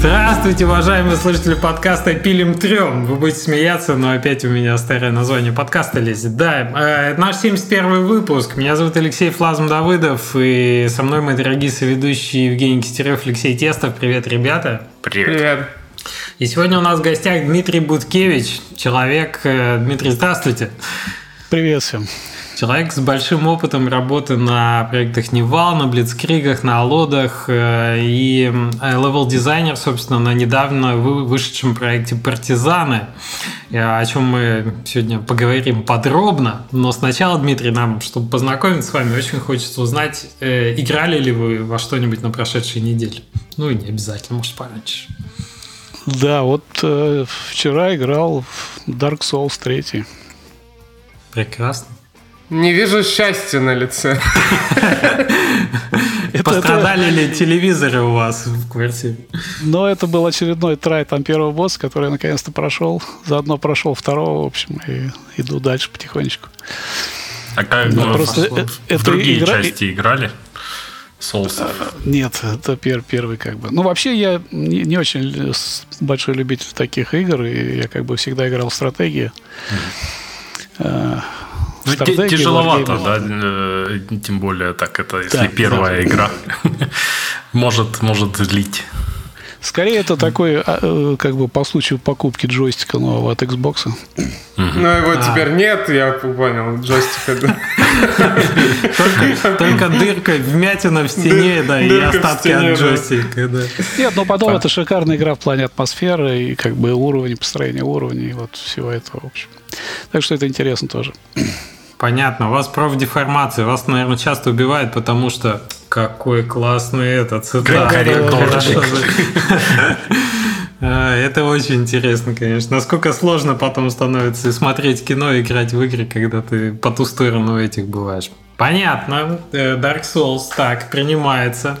Здравствуйте, уважаемые слушатели подкаста «Пилим трем». Вы будете смеяться, но опять у меня старое название подкаста лезет. Да, э, наш 71 выпуск. Меня зовут Алексей Flazm Давыдов, и со мной мои дорогие соведущие Евгений Кистерев, Алексей Тестов. Привет, ребята. Привет. Привет. И сегодня у нас в гостях Дмитрий Буткевич, человек... Э, Дмитрий, здравствуйте. Привет всем. Человек с большим опытом работы на проектах Nival, на Блицкригах, на Аллодах э, и level-дизайнер, собственно, на недавно вышедшем проекте «Партизаны», э, о чем мы сегодня поговорим подробно. Но сначала, Дмитрий, нам, чтобы познакомиться с вами, очень хочется узнать, э, играли ли вы во что-нибудь на прошедшей неделе? Ну и не обязательно, может, пораньше. Да, вот э, вчера играл в Dark Souls 3. Прекрасно. Не вижу счастья на лице. Пострадали ли телевизоры у вас в квартире? Но это был очередной трай там первого босса, который наконец-то прошел. Заодно прошел второго, в общем, и иду дальше потихонечку. А как ну, просто в это другие игра... части играли? Соус? Нет, это пер, первый как бы. Ну, вообще, я не, не очень большой любитель таких игр, и я как бы всегда играл в стратегии. Mm. Ну, тяжеловато, да, э, тем более так это, если да, первая да. игра может, может злить. Скорее это такой, а, э, как бы по случаю покупки джойстика нового от Xbox. Ну его а. теперь нет, я понял, джойстика. Только дырка, вмятина в стене, да, и остатки от джойстика, да. Нет, но потом это шикарная игра в плане атмосферы и как бы уровень, построение уровней, вот всего этого, в общем. Так что это интересно тоже. Понятно. У вас профдеформация. Вас, наверное, часто убивает, потому что какой классный этот цитат. Это очень интересно, конечно. Насколько сложно потом становится смотреть кино и играть в игры, когда ты по ту сторону этих бываешь. Понятно. Э, Dark Souls, так, принимается.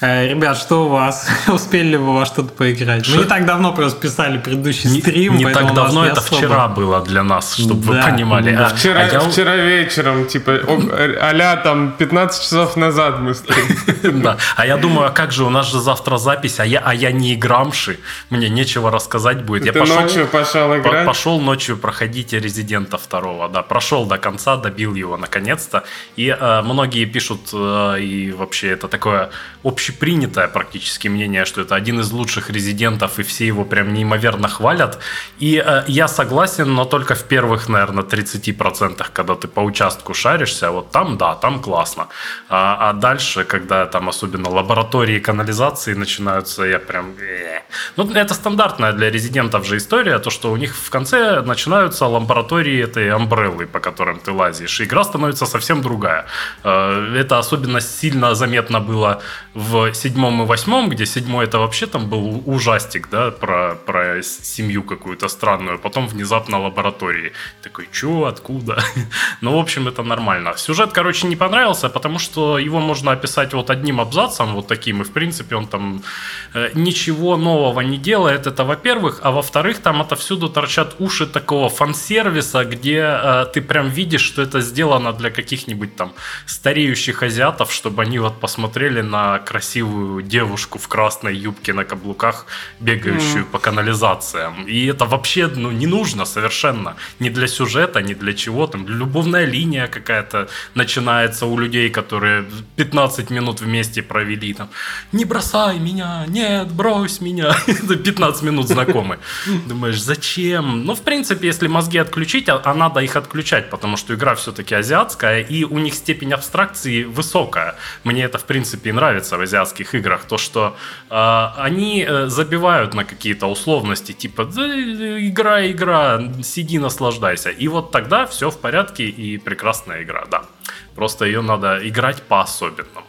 Э, ребят, что у вас? Успели ли вы во что-то поиграть? Ш... Мы не так давно просто писали предыдущий стрим. Не, не так давно, это особо... вчера было для нас, чтобы да, вы понимали. Да. Вчера, а я... вчера вечером, типа, а там 15 часов назад мы стрим. Да, а я думаю, а как же, у нас же завтра запись, а я, а я не играмши, мне нечего рассказать будет. Я пошел, ночью пошел играть? Пошел ночью проходить Резидента второго, да, прошел до конца, добил его наконец-то, и э, многие пишут, э, и вообще это такое общепринятое практически мнение, что это один из лучших резидентов, и все его прям неимоверно хвалят. И э, я согласен, но только в первых, наверное, 30%, когда ты по участку шаришься, вот там, да, там классно. А, а дальше, когда там особенно лаборатории канализации начинаются, я прям... Ну, это стандартная для резидентов же история, то, что у них в конце начинаются лаборатории этой амбреллы, по которым ты лазишь. И игра становится совсем другая другая. Э, это особенно сильно заметно было в седьмом и восьмом, где седьмой это вообще там был ужастик, да, про, про семью какую-то странную, потом внезапно лаборатории. Такой, чё, откуда? ну, в общем, это нормально. Сюжет, короче, не понравился, потому что его можно описать вот одним абзацем, вот таким, и в принципе он там э, ничего нового не делает, это во-первых, а во-вторых, там отовсюду торчат уши такого фан-сервиса, где э, ты прям видишь, что это сделано для каких-нибудь там стареющих азиатов, чтобы они вот посмотрели на красивую девушку в красной юбке на каблуках, бегающую mm. по канализациям. И это вообще ну, не нужно совершенно. Ни для сюжета, ни для чего. Там любовная линия какая-то начинается у людей, которые 15 минут вместе провели. Там, не бросай меня, нет, брось меня. Это 15 минут знакомы. Думаешь, зачем? Ну, в принципе, если мозги отключить, а, а надо их отключать, потому что игра все-таки азиатская, и у них степень абстракции высокая. Мне это, в принципе, нравится в азиатских играх. То, что э, они забивают на какие-то условности, типа игра, игра, сиди, наслаждайся. И вот тогда все в порядке и прекрасная игра, да. Просто ее надо играть по-особенному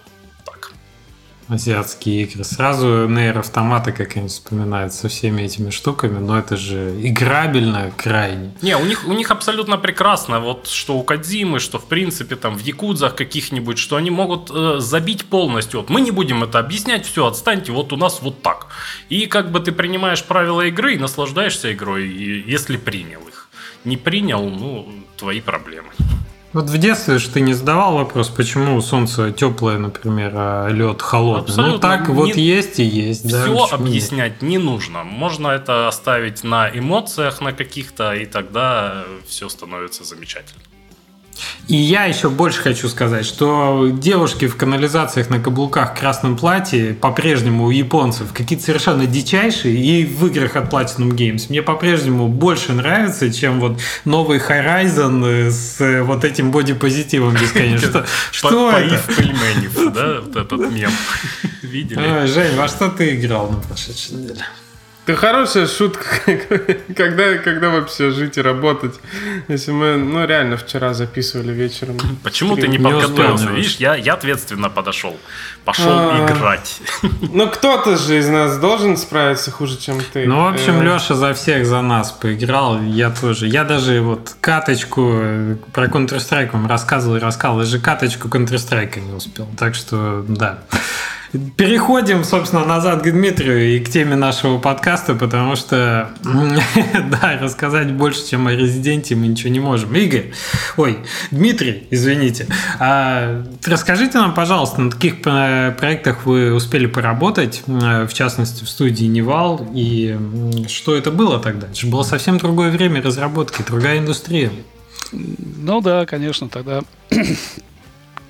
азиатские игры. Сразу Нейр Автомата как-нибудь вспоминают со всеми этими штуками, но это же играбельно крайне. Не, у них, у них абсолютно прекрасно, вот что у Кадзимы, что в принципе там в Якудзах каких-нибудь, что они могут э, забить полностью. Вот мы не будем это объяснять, все, отстаньте, вот у нас вот так. И как бы ты принимаешь правила игры и наслаждаешься игрой, если принял их. Не принял, ну, твои проблемы. Вот в детстве же ты не задавал вопрос, почему солнце теплое, например, а лед холодный. Ну Абсолютно. так вот Не- есть и есть. да, Все нет? объяснять не нужно. Можно это оставить на эмоциях на каких-то, и тогда все становится замечательно. И я еще больше хочу сказать, что девушки в канализациях на каблуках в красном платье по-прежнему у японцев какие-то совершенно дичайшие и в играх от Platinum Games мне по-прежнему больше нравится, чем вот новый Horizon с э, вот этим бодипозитивом бесконечно. Что, это? Пельменев, да, вот этот мем. Видели? Жень, во что ты играл на прошедшей неделе? Это хорошая шутка, когда, когда вообще жить и работать. Если мы, ну, реально вчера записывали вечером. Почему ты не подготовился? Видишь, я, я ответственно подошел. Пошел А. играть. Ну, кто-то же из нас должен справиться хуже, чем ты. Ну, в общем, Э, Леша за всех за нас поиграл, я тоже. Я даже вот каточку э, про Counter-Strike вам рассказывал и рассказывал, даже каточку Counter-Strike не успел. Так что, да. Переходим, собственно, назад к Дмитрию и к теме нашего подкаста, потому что, да, рассказать больше, чем о Резиденте мы ничего не можем. Игорь, ой, Дмитрий, извините, а, расскажите нам, пожалуйста, на каких проектах вы успели поработать, э, в частности, в студии Невал, и что это было тогда? Это же было совсем другое время разработки, другая индустрия. Ну да, конечно, тогда,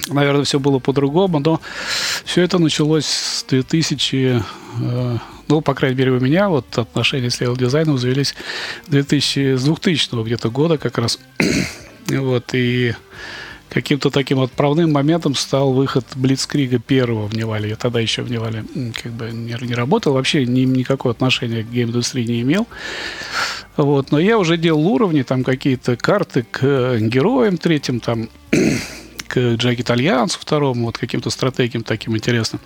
наверное, все было по-другому, но все это началось с 2000, э, ну, по крайней мере, у меня вот отношения с level дизайном завелись 2000, с 2000 где-то года как раз. вот, и каким-то таким отправным моментом стал выход Блицкрига первого в Нивале. Я тогда еще в Нивале как бы не, не работал, вообще ни, никакого отношения к гейм-индустрии не имел. Вот, но я уже делал уровни, там какие-то карты к э, героям третьим, там к Джеки Итальянцу второму, вот каким-то стратегиям таким интересным.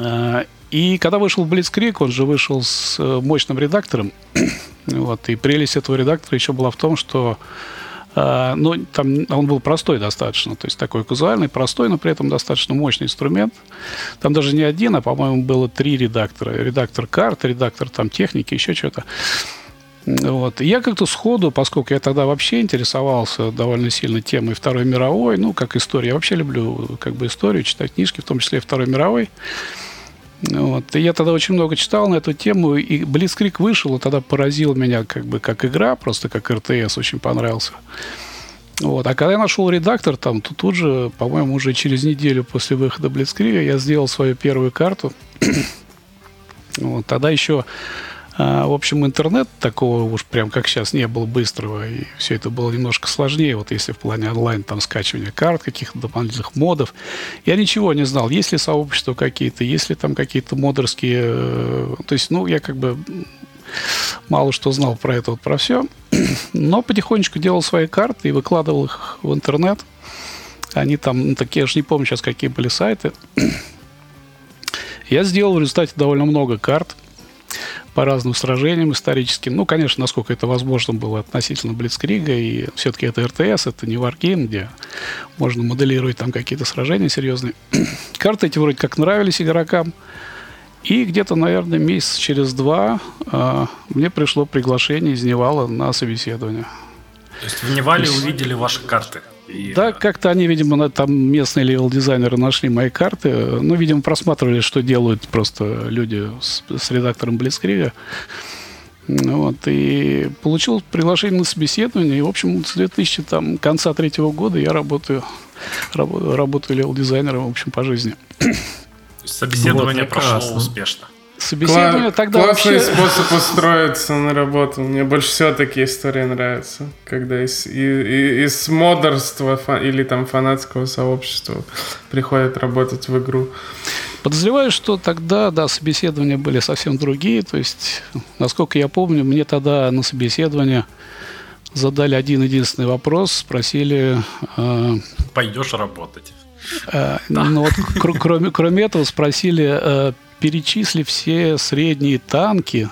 А, И когда вышел Блицкрик, он же вышел с э, мощным редактором. вот, и прелесть этого редактора еще была в том, что а, ну, там он был простой достаточно, то есть такой казуальный, простой, но при этом достаточно мощный инструмент. Там даже не один, а, по-моему, было три редактора. Редактор карт, редактор там техники, еще что-то. Вот. И я как-то сходу, поскольку я тогда вообще интересовался довольно сильно темой Второй мировой, ну, как история, я вообще люблю как бы историю, читать книжки, в том числе Второй мировой. Вот. И я тогда очень много читал на эту тему, и Блицкрик вышел, и тогда поразил меня как бы как игра, просто как РТС очень понравился. Вот. А когда я нашел редактор, там, то тут же, по-моему, уже через неделю после выхода Блицкрига я сделал свою первую карту. вот. Тогда еще а, в общем, интернет такого уж прям как сейчас не было быстрого, и все это было немножко сложнее, вот если в плане онлайн там скачивания карт, каких-то дополнительных модов. Я ничего не знал, есть ли сообщества какие-то, есть ли там какие-то модерские... э, То есть, ну, я как бы мало что знал про это, вот про все. Но потихонечку делал свои карты и выкладывал их в интернет. Они там, ну, такие, я же не помню сейчас, какие были сайты. Я сделал в результате довольно много карт по разным сражениям историческим. Ну, конечно, насколько это возможно было относительно Блицкрига. И все-таки это РТС, это не Wargame, где можно моделировать там какие-то сражения серьезные. Карты эти вроде как нравились игрокам. И где-то, наверное, месяц через два э, мне пришло приглашение из Невала на собеседование. То есть в Нивале увидели ваши карты. И, Да, как-то они, видимо, на- там местные level-дизайнеры нашли мои карты. Ну, видимо, просматривали, что делают просто люди с, с редактором Блицкрига. Вот, и получил приглашение на собеседование. И, в общем, с 2000, там, конца третьего года я работаю, рабо- работаю level-дизайнером, в общем, по жизни. то есть собеседование Вот, прошло успешно. Собеседование Кла- тогда классный вообще... способ устроиться на работу. Мне больше всего такие истории нравятся. Когда из, и- и- из модерства фа- или там фанатского сообщества приходят работать в игру. Подозреваю, что тогда, да, собеседования были совсем другие. То есть, насколько я помню, мне тогда на собеседование задали один единственный вопрос, спросили, э, Пойдешь работать. э, ну вот, кр- кроме, кроме этого, спросили, э, перечисли все средние танки,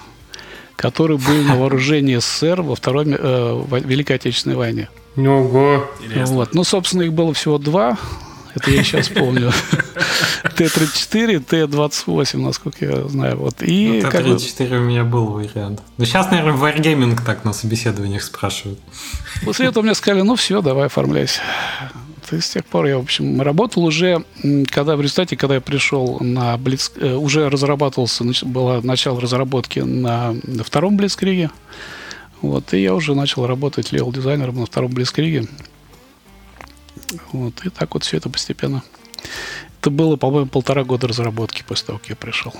которые были на вооружении СССР во Второй э, Великой Отечественной войне. Ого. Интересно. Вот. Ну, собственно, их было всего два. Это я сейчас помню. Т-34, Т-28, насколько я знаю. Вот. И ну, Т-34 у меня был вариант. Но сейчас, наверное, Wargaming так на собеседованиях спрашивают. После этого мне сказали, ну все, давай оформляйся. И с тех пор я, в общем, работал уже, когда в результате, когда я пришел на Блиц, э, уже разрабатывался, было начало разработки на, втором Блицкриге. Вот, и я уже начал работать level-дизайнером на втором Блицкриге. Вот, и так вот все это постепенно. Это было, по-моему, полтора года разработки после того, как я пришел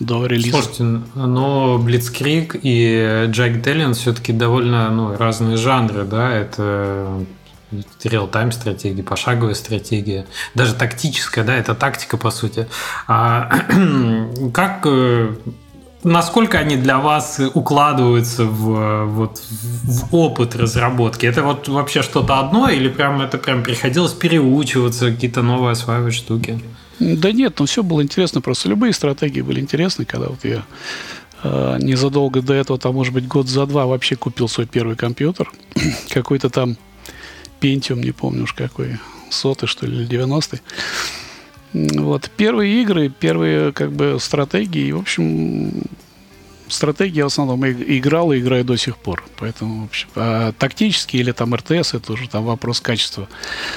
до релиза. Слушайте, но Blitzkrieg и Jagged Alliance все-таки довольно ну, разные жанры, да, это реал-тайм стратегия, пошаговая стратегия, даже тактическая, да, это тактика по сути. А, как э, насколько они для вас укладываются в, вот, в опыт разработки? Это вот вообще что-то одно или прям это прям приходилось переучиваться, какие-то новые осваивать штуки? Да нет, ну все было интересно, просто любые стратегии были интересны, когда вот я э, незадолго до этого, там, может быть, год за два вообще купил свой первый компьютер, какой-то там Pentium, не помню уж какой, сотый, что ли, или 90-й. Вот. Первые игры, первые как бы стратегии, в общем, стратегии я в основном играл и играю до сих пор. Поэтому, в общем, а тактические или там РТС, это уже там вопрос качества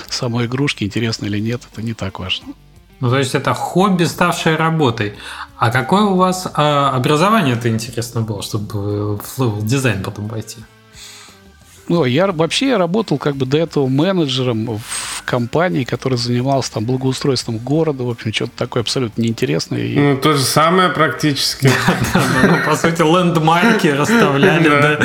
самой игрушки, интересно или нет, это не так важно. Ну, то есть это хобби, ставшее работой. А какое у вас а, образование-то интересно было, чтобы в дизайн потом пойти? Ну, я вообще я работал как бы до этого менеджером в компании, который занимался там благоустройством города, в общем, что-то такое абсолютно неинтересное. Ну, то же самое практически. Ну, по сути, лендмарки расставляли, да.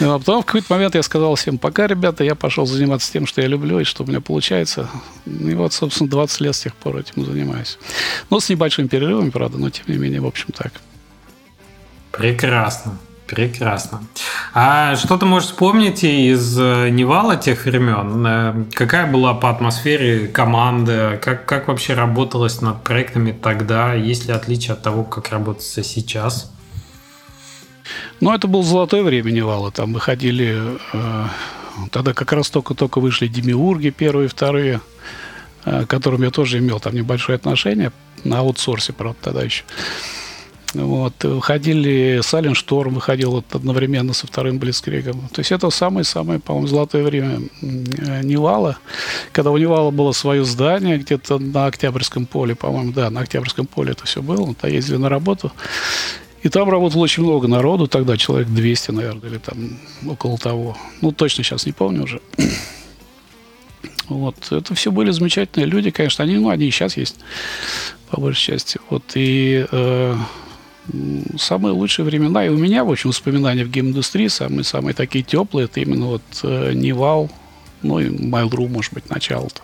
Ну, а потом в какой-то момент я сказал всем, пока, ребята, я пошел заниматься тем, что я люблю и что у меня получается. И вот, собственно, 20 лет с тех пор этим занимаюсь. Ну, с небольшими перерывами, правда, но тем не менее, в общем, так. Прекрасно. Прекрасно. А что ты можешь вспомнить из э, Невала тех времен? Э, какая была по атмосфере команда? Как, как вообще работалось над проектами тогда? Есть ли отличие от того, как работается сейчас? Ну, это был золотое время Невала. Там выходили... Э, тогда как раз только-только вышли Демиурги первые вторые, э, к которым я тоже имел там небольшое отношение. На аутсорсе, правда, тогда еще. Вот. Выходили Сален Шторм, выходил вот одновременно со вторым Блицкригом. То есть это самое-самое, по-моему, золотое время Невала, когда у Невала было свое здание где-то на Октябрьском поле, по-моему, да, на Октябрьском поле это все было. Вот, ездили на работу. И там работало очень много народу, тогда человек 200, наверное, или там около того. Ну, точно сейчас не помню уже. Вот. Это все были замечательные люди, конечно. Они, ну, они и сейчас есть, по большей части. Вот. И э, самые лучшие времена, и у меня, в общем, воспоминания в гейм-индустрии самые-самые такие теплые, это именно вот э, Нивал, ну и Mail.ru, может быть, начало-то.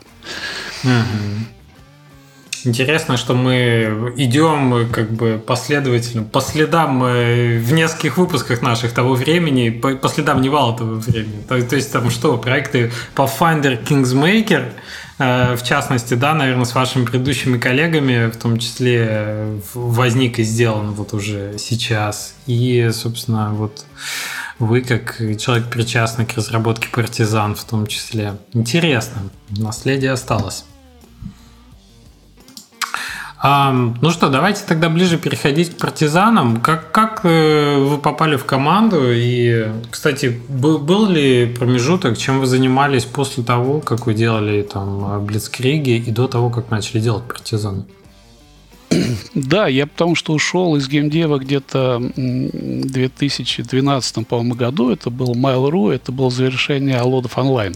Интересно, что мы идем как бы последовательно, по следам э, в нескольких выпусках наших того времени, по, по следам Нивала того времени. То, то есть там что, проекты Pathfinder Kingmaker – Э, в частности, да, наверное, с вашими предыдущими коллегами, в том числе, э, возник и сделан вот уже сейчас. И, собственно, вот вы, как человек, причастный к разработке партизан в том числе. Интересно, наследие осталось. Ну что, давайте тогда ближе переходить к партизанам. Как, как э, вы попали в команду? И, кстати, был, был ли промежуток, чем вы занимались после того, как вы делали там Блицкриги и до того, как начали делать партизан? Да, я потому что ушел из геймдева где-то в 2012, по-моему, году. Это был Mail.ru, это было завершение Алодов онлайн,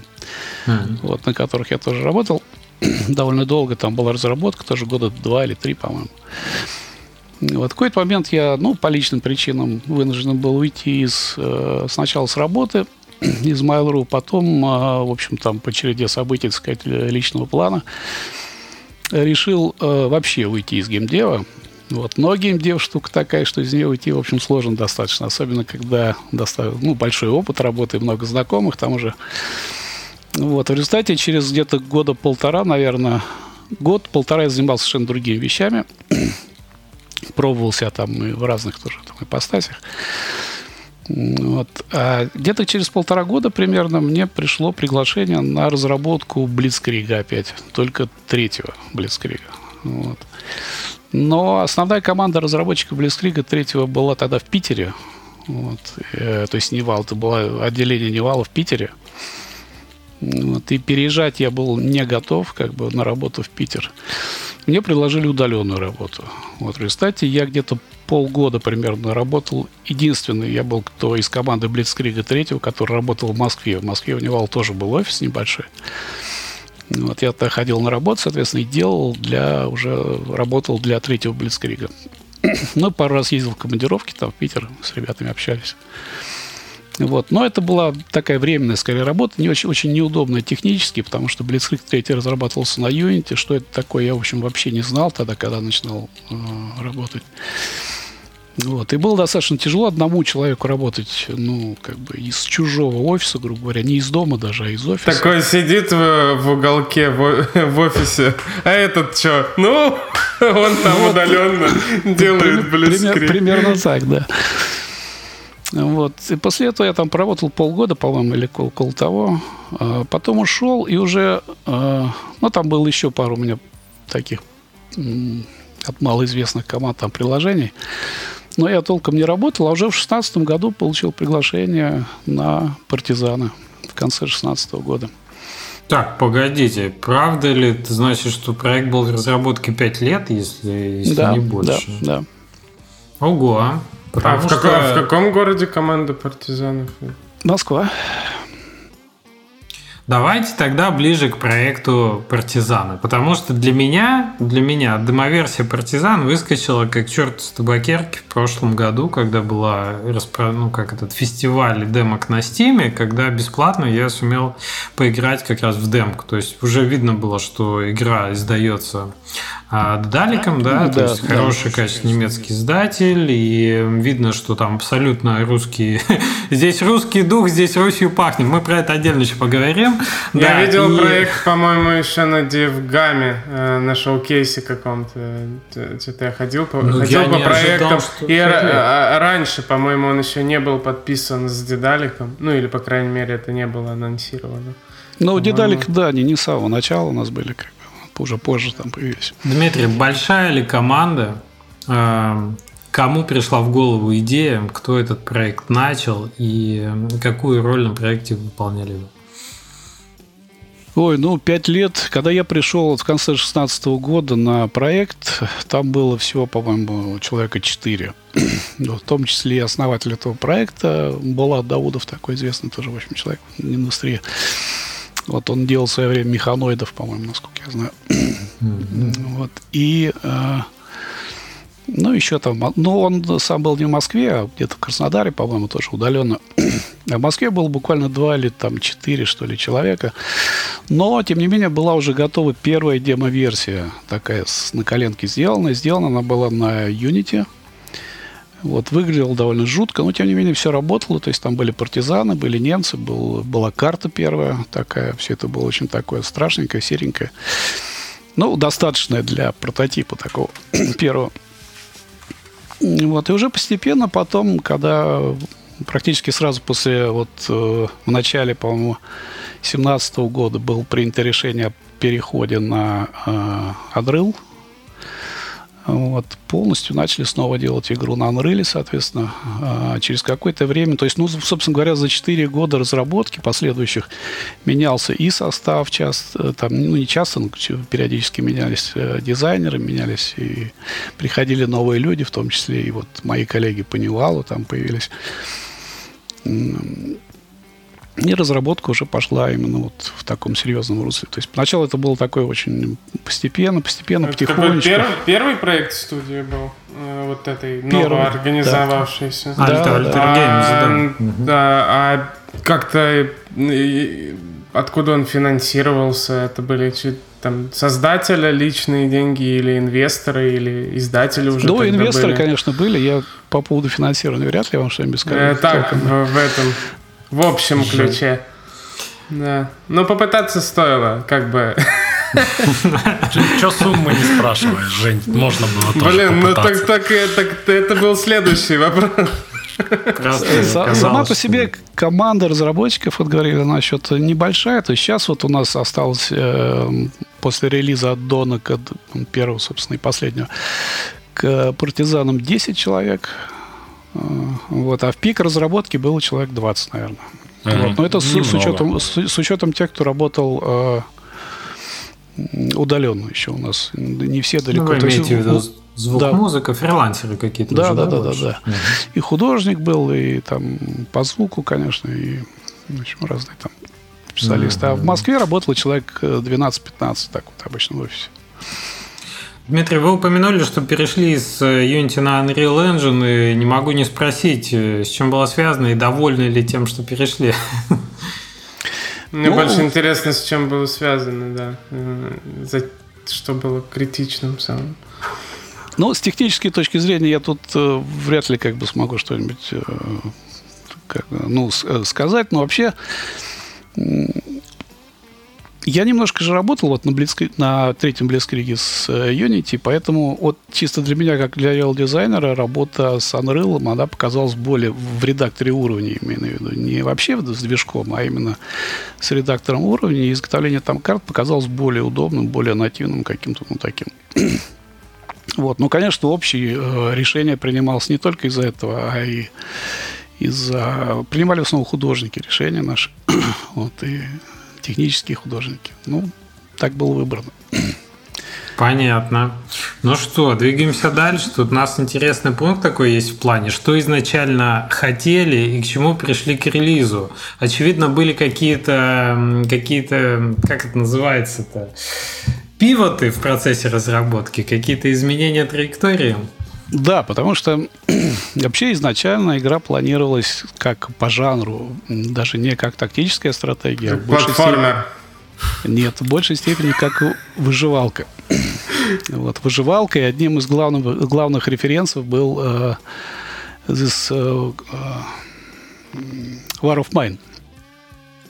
mm-hmm. вот, на которых я тоже работал. довольно долго там была разработка, тоже года два или три, по-моему. Вот в какой-то момент я, ну, по личным причинам вынужден был уйти из, э, сначала с работы, из Mail.ru, потом, э, в общем, там по череде событий, так сказать, личного плана, решил э, вообще уйти из геймдева. Вот. Но геймдев штука такая, что из нее уйти, в общем, сложно достаточно, особенно когда доставил, ну, большой опыт работы, много знакомых, там уже вот, в результате через где-то года полтора, наверное, год-полтора я занимался совершенно другими вещами. Пробовался там и в разных тоже там, ипостасях. Вот. А где-то через полтора года примерно мне пришло приглашение на разработку Блицкрига опять, только третьего Блицкрига. Вот. Но основная команда разработчиков Блицкрига третьего была тогда в Питере. Вот. Э, то есть Нивал, это было отделение Нивала в Питере. Вот. И переезжать я был не готов как бы на работу в Питер. Мне предложили удаленную работу. Вот, в результате я где-то полгода примерно работал. Единственный я был кто из команды Блицкрига третьего, который работал в Москве. В Москве у Нивал тоже был офис небольшой. Вот я тогда ходил на работу, соответственно, и делал для, уже работал для третьего Блицкрига. Ну, пару раз ездил в командировки, там в Питер с ребятами общались. Вот. Но это была такая временная, скорее, работа, не очень, очень неудобная технически, потому что Blitzkrieg 3 разрабатывался на Unity. Что это такое, я, в общем, вообще не знал тогда, когда начинал э, работать. Вот. И было достаточно тяжело одному человеку работать, ну, как бы из чужого офиса, грубо говоря, не из дома даже, а из офиса. Такой сидит в, в уголке в, в офисе, а этот что? Ну, он там удаленно делает блицкрик. Примерно так, да. Вот. И после этого я там проработал полгода, по-моему, или около того. А потом ушел, и уже... А, ну, там было еще пару у меня таких от малоизвестных команд там приложений. Но я толком не работал, а уже в шестнадцатом году получил приглашение на партизаны в конце шестнадцатого года. Так, погодите, правда ли это значит, что проект был в разработке 5 лет, если, если да, не больше? Да, да. Ого. Потому а в, что... каком, в каком городе команда партизанов? Москва. Давайте тогда ближе к проекту «Партизаны», потому что для меня, для меня демоверсия «Партизан» выскочила как черт с табакерки в прошлом году, когда была ну, как этот фестиваль демок на Стиме, когда бесплатно я сумел поиграть как раз в демку. То есть уже видно было, что игра издается а Даликом, да, ну, то да, есть да, хороший, качественный немецкий издатель, и видно, что там абсолютно русский. здесь русский дух, здесь Русью пахнет. Мы про это отдельно еще поговорим. Я да, видел и... проект, по-моему, еще на Девгаме, э, на шоу-кейсе каком-то. Что-то я ходил по, ну, ходил по проектам. Ожидал, и р- раньше, по-моему, он еще не был подписан с Дедаликом. Ну, или, по крайней мере, это не было анонсировано. Ну, Дедалик, да, не, не с самого начала у нас были как уже позже там появились. Дмитрий, большая ли команда? Эм, кому пришла в голову идея, кто этот проект начал и какую роль на проекте выполняли вы? Ой, ну, пять лет. Когда я пришел в конце 16 года на проект, там было всего, по-моему, человека четыре. в том числе и основатель этого проекта Булат Даудов, такой известный тоже, в общем, человек в индустрии. Вот он делал в свое время механоидов, по-моему, насколько я знаю. Mm-hmm. Вот. И э, ну, еще там, ну, он сам был не в Москве, а где-то в Краснодаре, по-моему, тоже удаленно. А в Москве было буквально два или там четыре, что ли, человека. Но, тем не менее, была уже готова первая демо-версия, такая с, на коленке сделана. Сделана она была на Unity, вот, выглядело довольно жутко, но тем не менее все работало. То есть там были партизаны, были немцы, был, была карта первая такая. Все это было очень такое страшненькое, серенькое. Ну, достаточное для прототипа такого первого. Вот, и уже постепенно потом, когда практически сразу после, вот э, в начале, по-моему, 17 года было принято решение о переходе на э, Unreal, вот, полностью начали снова делать игру на Unreal, соответственно, а через какое-то время, то есть, ну, собственно говоря, за 4 года разработки последующих менялся и состав часто, там, ну, не часто, но периодически менялись э, дизайнеры, менялись и приходили новые люди, в том числе и вот мои коллеги по Ньюалу там появились. И разработка уже пошла именно вот в таком серьезном русле. То есть поначалу это было такое очень постепенно, постепенно, это потихонечку. Первый, первый проект студии был э, вот этой новоорганизовавшейся. Да, да, Альтер, да. Games, да. да. А как-то откуда он финансировался? Это были там создателя личные деньги или инвесторы или издатели уже Ну, инвесторы, были? конечно, были. Я по поводу финансирования вряд ли вам что-нибудь скажу. Э, так, в, в этом в общем ключе. Да. Но попытаться стоило, как бы. Че суммы не спрашиваешь, Жень? Можно было тоже Блин, ну так, так, так это был следующий вопрос. Сама по себе команда разработчиков, вот говорили насчет небольшая, то есть сейчас вот у нас осталось э, после релиза от Дона, первого, собственно, и последнего, к партизанам 10 человек, э, вот, а в пик разработки было человек 20, наверное. Mm-hmm. Вот. Но это с, с, учетом, с, с учетом тех, кто работал э, удаленно еще у нас. Не все далеко. Ну, вы имеете в виду звук, да. музыка, фрилансеры какие-то. Да, уже, да, да, да, да. Угу. И художник был, и там по звуку, конечно, и в общем, разные там специалисты. Mm-hmm. А в Москве работало человек 12-15, так вот обычно в офисе. Дмитрий, вы упомянули, что перешли с Unity на Unreal Engine, и не могу не спросить, э, с чем было связано, и довольны ли тем, что перешли? Мне ну, больше интересно, с чем было связано, да. Э, за что было критичным самым. Ну, с технической точки зрения я тут э, вряд ли как бы смогу что-нибудь э, как, ну, э, сказать, но вообще я немножко же работал вот на, Blitzkrieg, на третьем Blitzkrieg с э, Unity, поэтому вот чисто для меня, как для реал-дизайнера, работа с Unreal, она показалась более в редакторе уровня, имею в виду. Не вообще с движком, а именно с редактором уровня. И изготовление там карт показалось более удобным, более нативным каким-то, ну, таким. вот. Ну, конечно, общее э, решение принималось не только из-за этого, а и из-за... Принимали в основном художники решения наши. вот, и технические художники. Ну, так было выбрано. Понятно. Ну что, двигаемся дальше. Тут у нас интересный пункт такой есть в плане, что изначально хотели и к чему пришли к релизу. Очевидно, были какие-то, какие-то, как это называется-то, пивоты в процессе разработки, какие-то изменения траектории. Да, потому что вообще изначально игра планировалась как по жанру, даже не как тактическая стратегия. Как платформер. Степени... Нет, в большей степени как выживалка. Вот, выживалка, и одним из главных, главных референсов был uh, this, uh, War of Mine.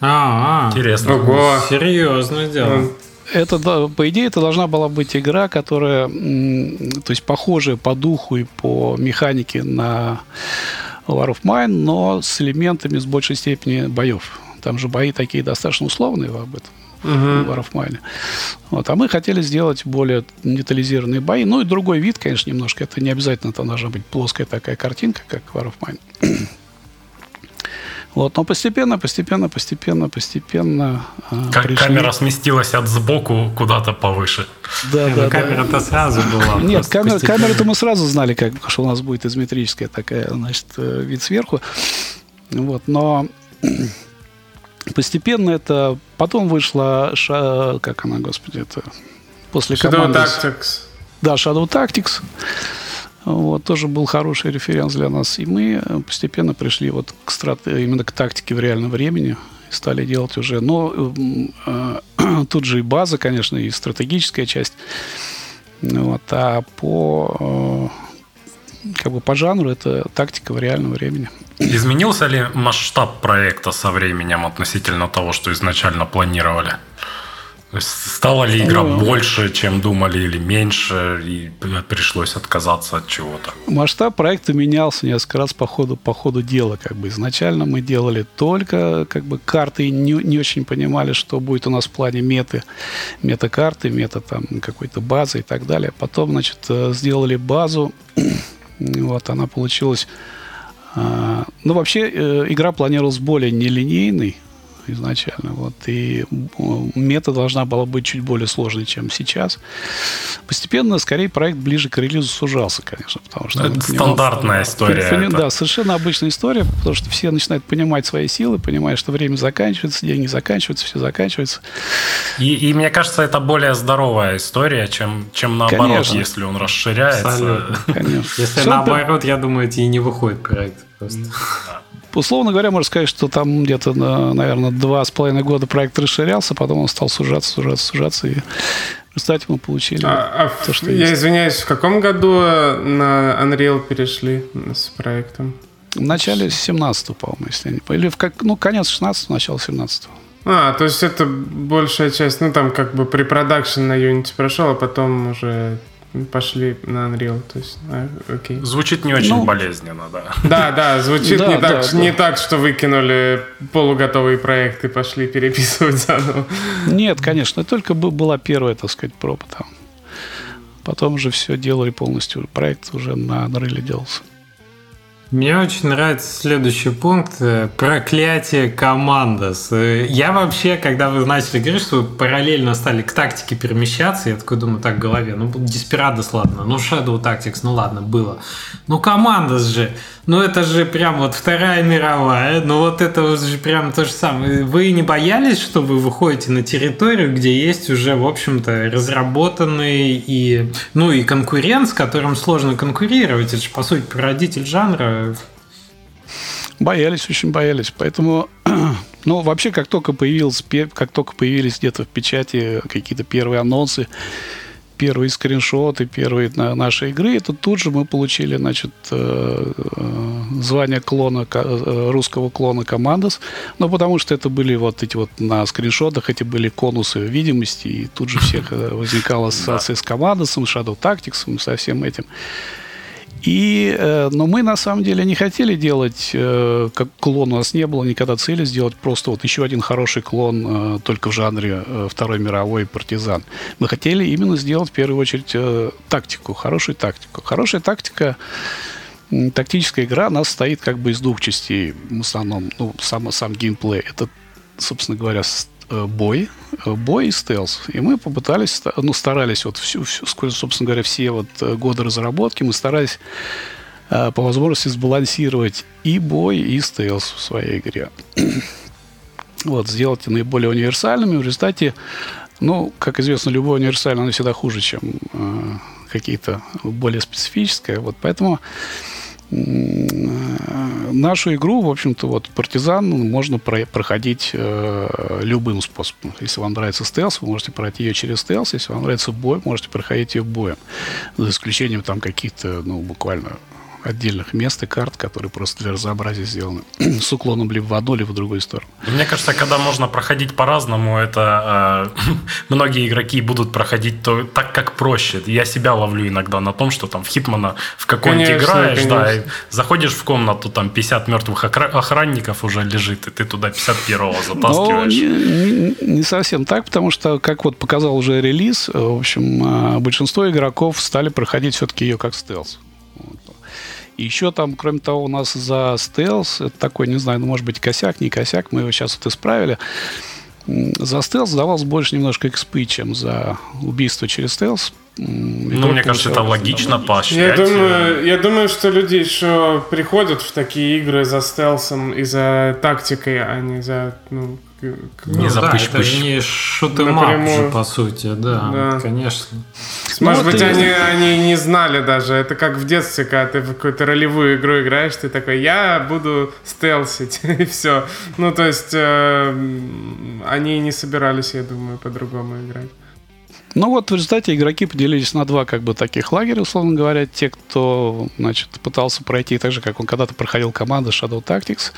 А, -а, -а. интересно. Ого. Серьезное дело это, по идее, это должна была быть игра, которая, то есть, похожая по духу и по механике на War of Mine, но с элементами с большей степени боев. Там же бои такие достаточно условные об этом. Uh-huh. War of Mine. Вот. А мы хотели сделать более детализированные бои. Ну и другой вид, конечно, немножко. Это не обязательно там должна быть плоская такая картинка, как War of Mine. Вот, но постепенно, постепенно, постепенно, постепенно. А, как пришли... камера сместилась от сбоку куда-то повыше. Да, да, камера-то да. сразу была. Нет, камера, камеру-то мы сразу знали, как, что у нас будет изометрическая такая, значит, э, вид сверху. Вот, но постепенно это... Потом вышла, ша, как она, господи, это... После Shadow команды... Tactics. Да, Shadow Tactics. Вот, тоже был хороший референс для нас. И мы постепенно пришли вот к страт... именно к тактике в реальном времени стали делать уже. Но э, тут же и база, конечно, и стратегическая часть. Вот, а по э, как бы по жанру это тактика в реальном времени. Изменился ли масштаб проекта со временем относительно того, что изначально планировали? Стала ли игра ну, больше, чем думали, или меньше, и пришлось отказаться от чего-то? Масштаб проекта менялся несколько раз по ходу, по ходу дела. Как бы. Изначально мы делали только как бы, карты и не, не очень понимали, что будет у нас в плане меты, мета-карты, мета там, какой-то базы и так далее. Потом, значит, э, сделали базу, вот, она получилась... А, ну, вообще, э, игра планировалась более нелинейной, изначально. Вот, и мета должна была быть чуть более сложной, чем сейчас. Постепенно, скорее, проект ближе к релизу сужался, конечно, потому что... Это стандартная история. Поним, это. Да, совершенно обычная история, потому что все начинают понимать свои силы, понимают, что время заканчивается, деньги заканчиваются, все заканчивается. И, и мне кажется, это более здоровая история, чем, чем наоборот, конечно. если он расширяется. Абсолютно. Конечно. Если наоборот, я думаю, эти и не выходит проект просто. Да условно говоря, можно сказать, что там где-то, наверное, два с половиной года проект расширялся, потом он стал сужаться, сужаться, сужаться, и в результате мы получили а, то, что Я есть. извиняюсь, в каком году на Unreal перешли с проектом? В начале 17-го, по-моему, если не Или в как, ну, конец 16-го, начало 17-го. А, то есть это большая часть, ну, там как бы при продакшн на Unity прошел, а потом уже пошли на Unreal. То есть, а, окей. Звучит не очень ну, болезненно, да. Да, да, звучит да, не, так, да, не да. так, что выкинули полуготовый проект и пошли переписывать заново. Нет, конечно, только была первая, так сказать, проба там. Потом уже все делали полностью. Проект уже на Unreal делался. Мне очень нравится следующий пункт. Э, проклятие командос. Э, я вообще, когда вы начали говорить, что вы параллельно стали к тактике перемещаться, я такой думаю, так в голове, ну, Desperados, ладно, ну, Shadow Tactics, ну, ладно, было. Ну, командос же, ну, это же прям вот Вторая мировая, ну, вот это же прям то же самое. Вы не боялись, что вы выходите на территорию, где есть уже, в общем-то, разработанный и, ну, и конкурент, с которым сложно конкурировать. Это же, по сути, прародитель жанра, Боялись, очень боялись. Поэтому, ну, вообще, как только появилось, как только появились где-то в печати какие-то первые анонсы, первые скриншоты, первые наши игры, это тут же мы получили, значит, э, э, звание клона, э, русского клона Командос, ну, потому что это были вот эти вот на скриншотах, эти были конусы видимости, и тут же всех возникала ассоциация с Командосом, Shadow Tactics, со всем этим. И, э, но мы на самом деле не хотели делать, э, как клон у нас не было никогда цели сделать просто вот еще один хороший клон э, только в жанре Второй мировой партизан. Мы хотели именно сделать в первую очередь тактику, хорошую тактику. Хорошая тактика тактическая игра, она состоит как бы из двух частей в основном. Ну, сам, сам геймплей. Это, собственно говоря, бой, э, бой и стелс. И мы попытались, ну, старались вот всю, всю собственно говоря, все вот э, годы разработки, мы старались по возможности сбалансировать и бой, и стелс в своей игре. вот, сделать наиболее универсальными. В результате, ну, как известно, любое универсальное, оно всегда хуже, чем э, какие-то более специфическое. Вот поэтому нашу игру, в общем-то, вот партизан можно про проходить э, любым способом. Если вам нравится стелс, вы можете пройти ее через стелс. Если вам нравится бой, можете проходить ее боем. За исключением там каких-то, ну, буквально отдельных мест и карт, которые просто для разнообразия сделаны с уклоном либо в одну, либо в другую сторону. Мне кажется, когда можно проходить по-разному, это э, многие игроки будут проходить то, так, как проще. Я себя ловлю иногда на том, что там в Хитмана в какой-нибудь играешь, конечно. да, и заходишь в комнату, там 50 мертвых охранников уже лежит, и ты туда 51-го затаскиваешь. Ну, не, не совсем так, потому что, как вот показал уже релиз, в общем, э, большинство игроков стали проходить все-таки ее как стелс. Еще там, кроме того, у нас за стелс, это такой, не знаю, ну, может быть, косяк, не косяк, мы его сейчас вот исправили. За стелс давалось больше немножко экспы, чем за убийство через стелс. Ну, мне кажется, это логично поощрять. Я думаю, я думаю, что люди еще приходят в такие игры за стелсом и за тактикой, а не за ну, не ну, за да, пыщ это же не шутемап же, по сути, да, да. конечно. Может ну, быть, ты... они, они не знали даже. Это как в детстве, когда ты в какую-то ролевую игру играешь, ты такой, я буду стелсить, и все. Ну, то есть, э, они не собирались, я думаю, по-другому играть. Ну вот в результате игроки поделились на два как бы таких лагеря, условно говоря. Те, кто, значит, пытался пройти так же, как он когда-то проходил команда Shadow Tactics,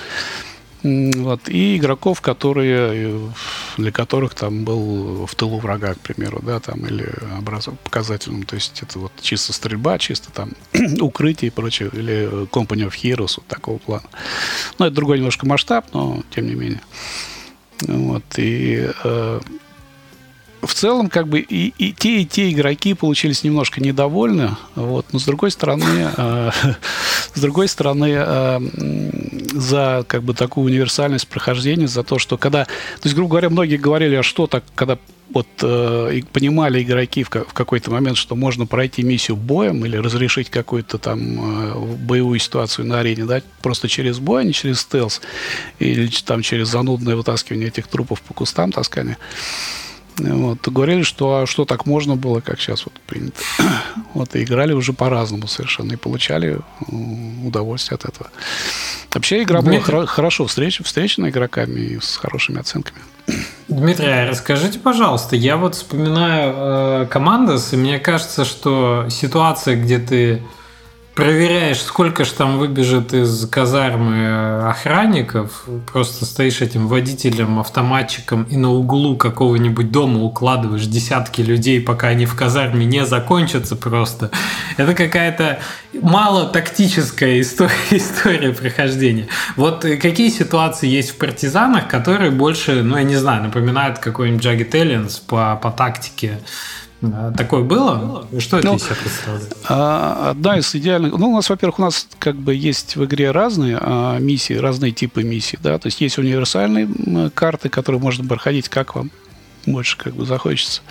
вот. И игроков, которые, э, для которых там был в тылу врага, к примеру, да, там, или образов показательным. То есть это вот чисто стрельба, чисто там укрытие и прочее, или Company of Heroes, вот такого плана. Ну, это другой немножко масштаб, но тем не менее. Вот. И э, в целом, как бы и, и те, и те игроки получились немножко недовольны, вот, но с другой стороны, э, с другой стороны, э, за как бы такую универсальность прохождения, за то, что когда, то есть, грубо говоря, многие говорили, а что так, когда вот э, понимали игроки в, в какой-то момент, что можно пройти миссию боем или разрешить какую-то там э, боевую ситуацию на арене, да, просто через бой, а не через стелс, или там через занудное вытаскивание этих трупов по кустам таскание. Вот, говорили, что а что так можно было, как сейчас вот принято. Вот, и играли уже по-разному совершенно, и получали удовольствие от этого. Вообще игра Дмитрий... была хор- хорошо встреч, встречена игроками с хорошими оценками. Дмитрий, а расскажите, пожалуйста, я вот вспоминаю э, Командос, и мне кажется, что ситуация, где ты проверяешь, сколько же там выбежит из казармы охранников, просто стоишь этим водителем, автоматчиком и на углу какого-нибудь дома укладываешь десятки людей, пока они в казарме не закончатся просто. Это какая-то мало тактическая история, история прохождения. Вот какие ситуации есть в партизанах, которые больше, ну я не знаю, напоминают какой-нибудь Jagged Aliens по, по тактике? Такое было? Что это ну, из себя представляет? А, одна из идеальных... Ну, у нас, во-первых, у нас как бы есть в игре разные а, миссии, разные типы миссий, да, то есть есть универсальные карты, которые можно проходить как вам больше как бы захочется.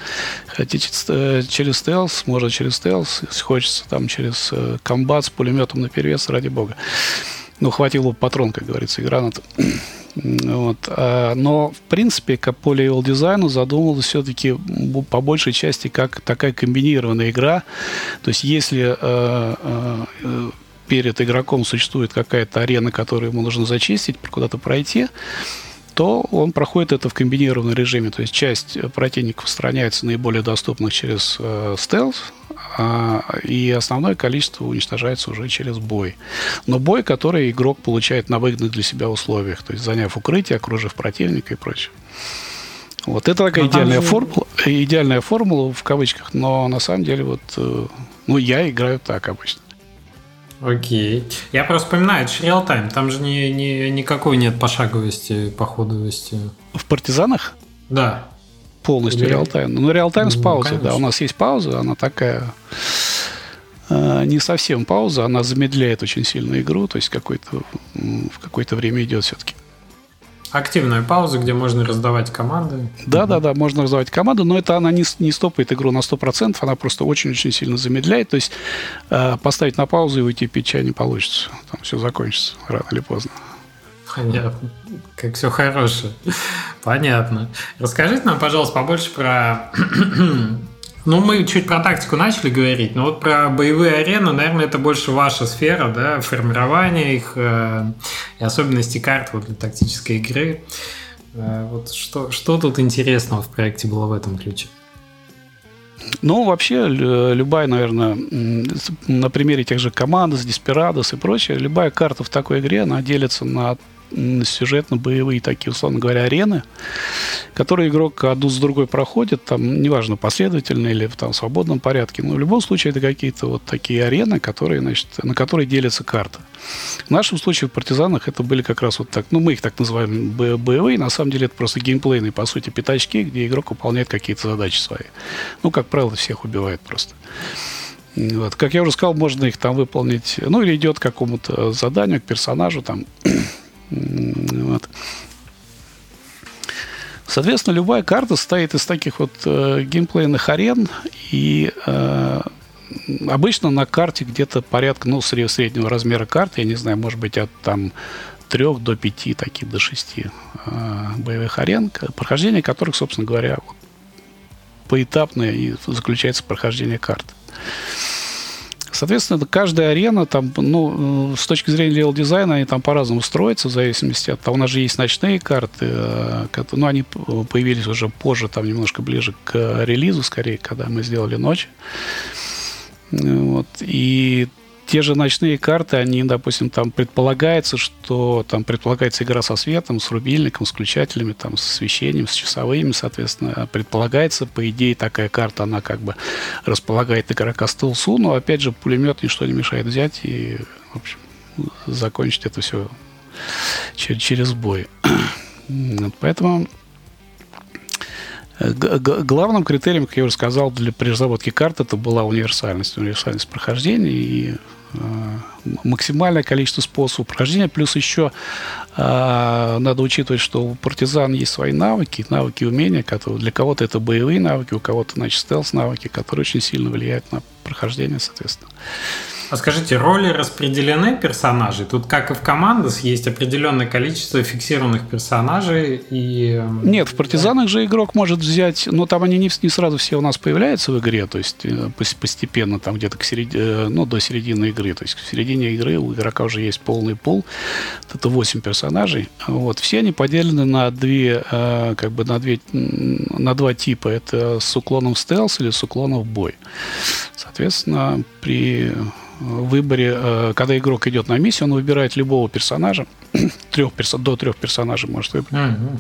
Хотите э, через стелс, можно через стелс, если хочется там через э, combat с пулеметом на перевес, ради бога. Ну, хватило бы патрон, как говорится, и гранат. Вот. А, но, в принципе, по level дизайну задумывалась все-таки по большей части как такая комбинированная игра. То есть, если э, э, перед игроком существует какая-то арена, которую ему нужно зачистить, куда-то пройти, то он проходит это в комбинированном режиме. То есть часть противников устраняется наиболее доступных через э, стелс, а, и основное количество уничтожается уже через бой. Но бой, который игрок получает на выгодных для себя условиях, то есть заняв укрытие, окружив противника и прочее. Вот это такая но идеальная же... формула, идеальная формула в кавычках, но на самом деле вот, э, ну я играю так обычно. Окей. Я просто вспоминаю, это же реал-тайм. Там же ни, ни, никакой нет пошаговости, походовости. В партизанах? Да. Полностью Или... реал-тайм. Ну, реал-тайм с ну, паузой, конечно. да. У нас есть пауза, она такая э, не совсем пауза, она замедляет очень сильно игру, то есть какой-то, в какое-то время идет все-таки. Активная пауза, где можно раздавать команды. Да, да, да, можно раздавать команды, но это она не, не стопает игру на 100%, она просто очень-очень сильно замедляет. То есть э, поставить на паузу и уйти пить чай не получится. Там все закончится рано или поздно. Понятно. Как все хорошее. Понятно. Расскажите нам, пожалуйста, побольше про ну, мы чуть про тактику начали говорить, но вот про боевые арены, наверное, это больше ваша сфера, да, формирование их э, и особенности карт вот, для тактической игры. Э, вот что, что тут интересного в проекте было в этом ключе? Ну, вообще, любая, наверное, на примере тех же команд, Деспирадос и прочее, любая карта в такой игре, она делится на сюжетно-боевые такие, условно говоря, арены, которые игрок одну с другой проходит, там, неважно, последовательно или в там, свободном порядке, но в любом случае это какие-то вот такие арены, которые, значит, на которые делятся карты. В нашем случае в партизанах это были как раз вот так, ну, мы их так называем боевые, на самом деле это просто геймплейные, по сути, пятачки, где игрок выполняет какие-то задачи свои. Ну, как правило, всех убивает просто. Вот. Как я уже сказал, можно их там выполнить, ну, или идет к какому-то заданию, к персонажу, там, вот. Соответственно, любая карта состоит из таких вот э, геймплейных арен, и э, обычно на карте где-то порядка, ну, среднего размера карты, я не знаю, может быть, от там трех до пяти, таких до шести э, боевых арен, прохождение которых, собственно говоря, вот, поэтапное и заключается прохождение карты. Соответственно, каждая арена, там, ну, с точки зрения level дизайна, они там по-разному строятся, в зависимости от того, у нас же есть ночные карты, э, ну, они появились уже позже, там, немножко ближе к релизу, скорее, когда мы сделали ночь. Вот. И те же ночные карты, они, допустим, там предполагается, что там предполагается игра со светом, с рубильником, с выключателями, там, с освещением, с часовыми, соответственно, предполагается, по идее, такая карта, она как бы располагает игрока стелсу, но, опять же, пулемет ничто не мешает взять и, в общем, закончить это все через бой. Поэтому Главным критерием, как я уже сказал, для при разработке карты это была универсальность, универсальность прохождения и Э, максимальное количество способов прохождения. Плюс еще э, надо учитывать, что у партизан есть свои навыки, навыки умения, которые для кого-то это боевые навыки, у кого-то, значит, стелс-навыки, которые очень сильно влияют на прохождение, соответственно. А скажите, роли распределены персонажей? Тут, как и в командах, есть определенное количество фиксированных персонажей и... Эм, Нет, в партизанах же игрок может взять... Но там они не, не сразу все у нас появляются в игре, то есть э, постепенно, там где-то к середине, э, ну, до середины игры. То есть к середине игры у игрока уже есть полный пул. Это 8 персонажей. Вот. Все они поделены на две, э, как бы на две, на два типа. Это с уклоном в стелс или с уклоном в бой. Соответственно, при выборе, э, когда игрок идет на миссию, он выбирает любого персонажа, трех перс... до трех персонажей может выбрать. Mm-hmm.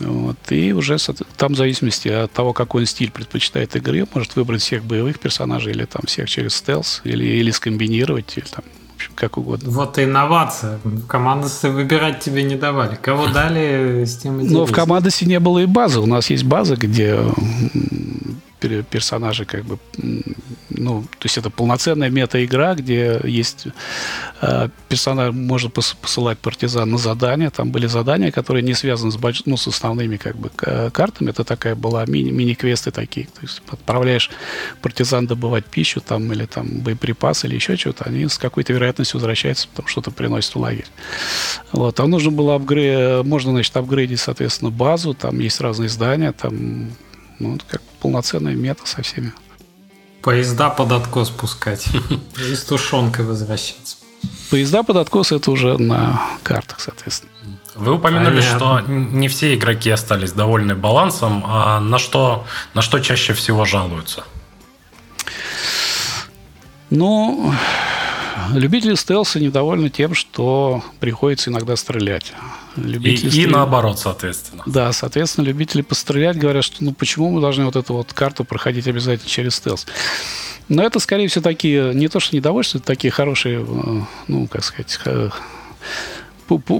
Вот, и уже там в зависимости от того, какой он стиль предпочитает игры, может выбрать всех боевых персонажей или там всех через стелс, или, или скомбинировать, или там общем, как угодно. Вот и инновация. В командосе выбирать тебе не давали. Кого дали, с тем и Но в командосе не было и базы. У нас есть база, где персонажи как бы, ну, то есть это полноценная мета-игра, где есть э, персонаж, можно посылать партизан на задания, там были задания, которые не связаны с, больш... ну, с основными как бы картами, это такая была мини- мини-квесты такие, то есть отправляешь партизан добывать пищу там или там боеприпасы или еще что-то, они с какой-то вероятностью возвращаются, потому что-то приносит в лагерь. Вот, там нужно было апгрейд, можно, значит, апгрейдить, соответственно, базу, там есть разные здания, там ну, как полноценная мета со всеми. Поезда под откос пускать. И с тушенкой возвращаться. Поезда под откос это уже на картах, соответственно. Вы упомянули, Понятно. что не все игроки остались довольны балансом. А на что, на что чаще всего жалуются? Ну, любители стелса недовольны тем, что приходится иногда стрелять. Любители и, стрелять... и наоборот, соответственно. Да, соответственно, любители пострелять говорят, что ну почему мы должны вот эту вот карту проходить обязательно через стелс. Но это, скорее всего, такие, не то что недовольства, это такие хорошие, э, ну, как сказать,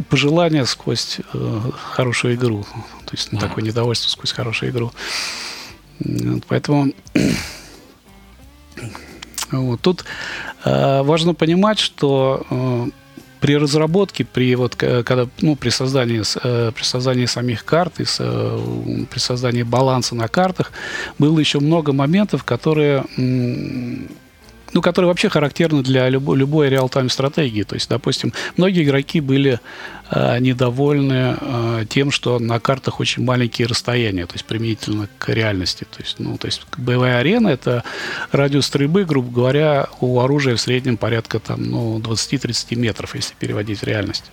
пожелания сквозь э, хорошую игру. То есть ну, такое недовольство сквозь хорошую игру. Поэтому вот. Тут э, важно понимать, что э, при разработке, при вот когда ну при создании э, при создании самих карт и с, э, при создании баланса на картах было еще много моментов, которые ну, которые вообще характерны для любой, любой реал-тайм стратегии. То есть, допустим, многие игроки были э, недовольны э, тем, что на картах очень маленькие расстояния, то есть применительно к реальности. То есть, ну, то есть боевая арена – это радиус стрельбы, грубо говоря, у оружия в среднем порядка там, ну, 20-30 метров, если переводить в реальность.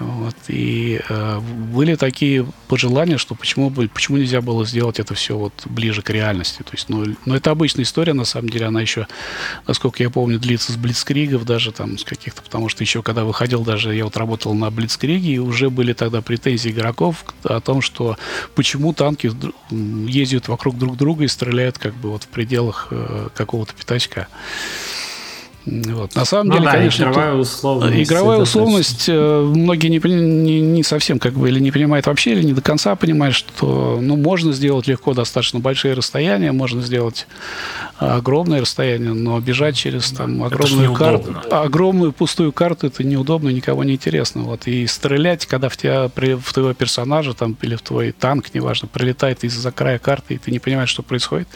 Вот, и э, были такие пожелания, что почему, почему нельзя было сделать это все вот ближе к реальности. То есть, ну, ну, это обычная история, на самом деле, она еще, насколько я помню, длится с Блицкригов даже там, с каких-то, потому что еще когда выходил даже, я вот работал на Блицкриге, и уже были тогда претензии игроков о том, что почему танки ездят вокруг друг друга и стреляют как бы вот в пределах э, какого-то пятачка. Вот. На самом ну деле, да, конечно, игровая условность. Игровая условность э, многие не, не, не совсем как бы или не понимают вообще, или не до конца понимают, что ну, можно сделать легко достаточно большие расстояния, можно сделать огромное расстояние, но бежать через там огромную карту, огромную пустую карту, это неудобно, никого не интересно. Вот. И стрелять, когда в тебя, в твоего персонажа там, или в твой танк, неважно, прилетает из-за края карты, и ты не понимаешь, что происходит,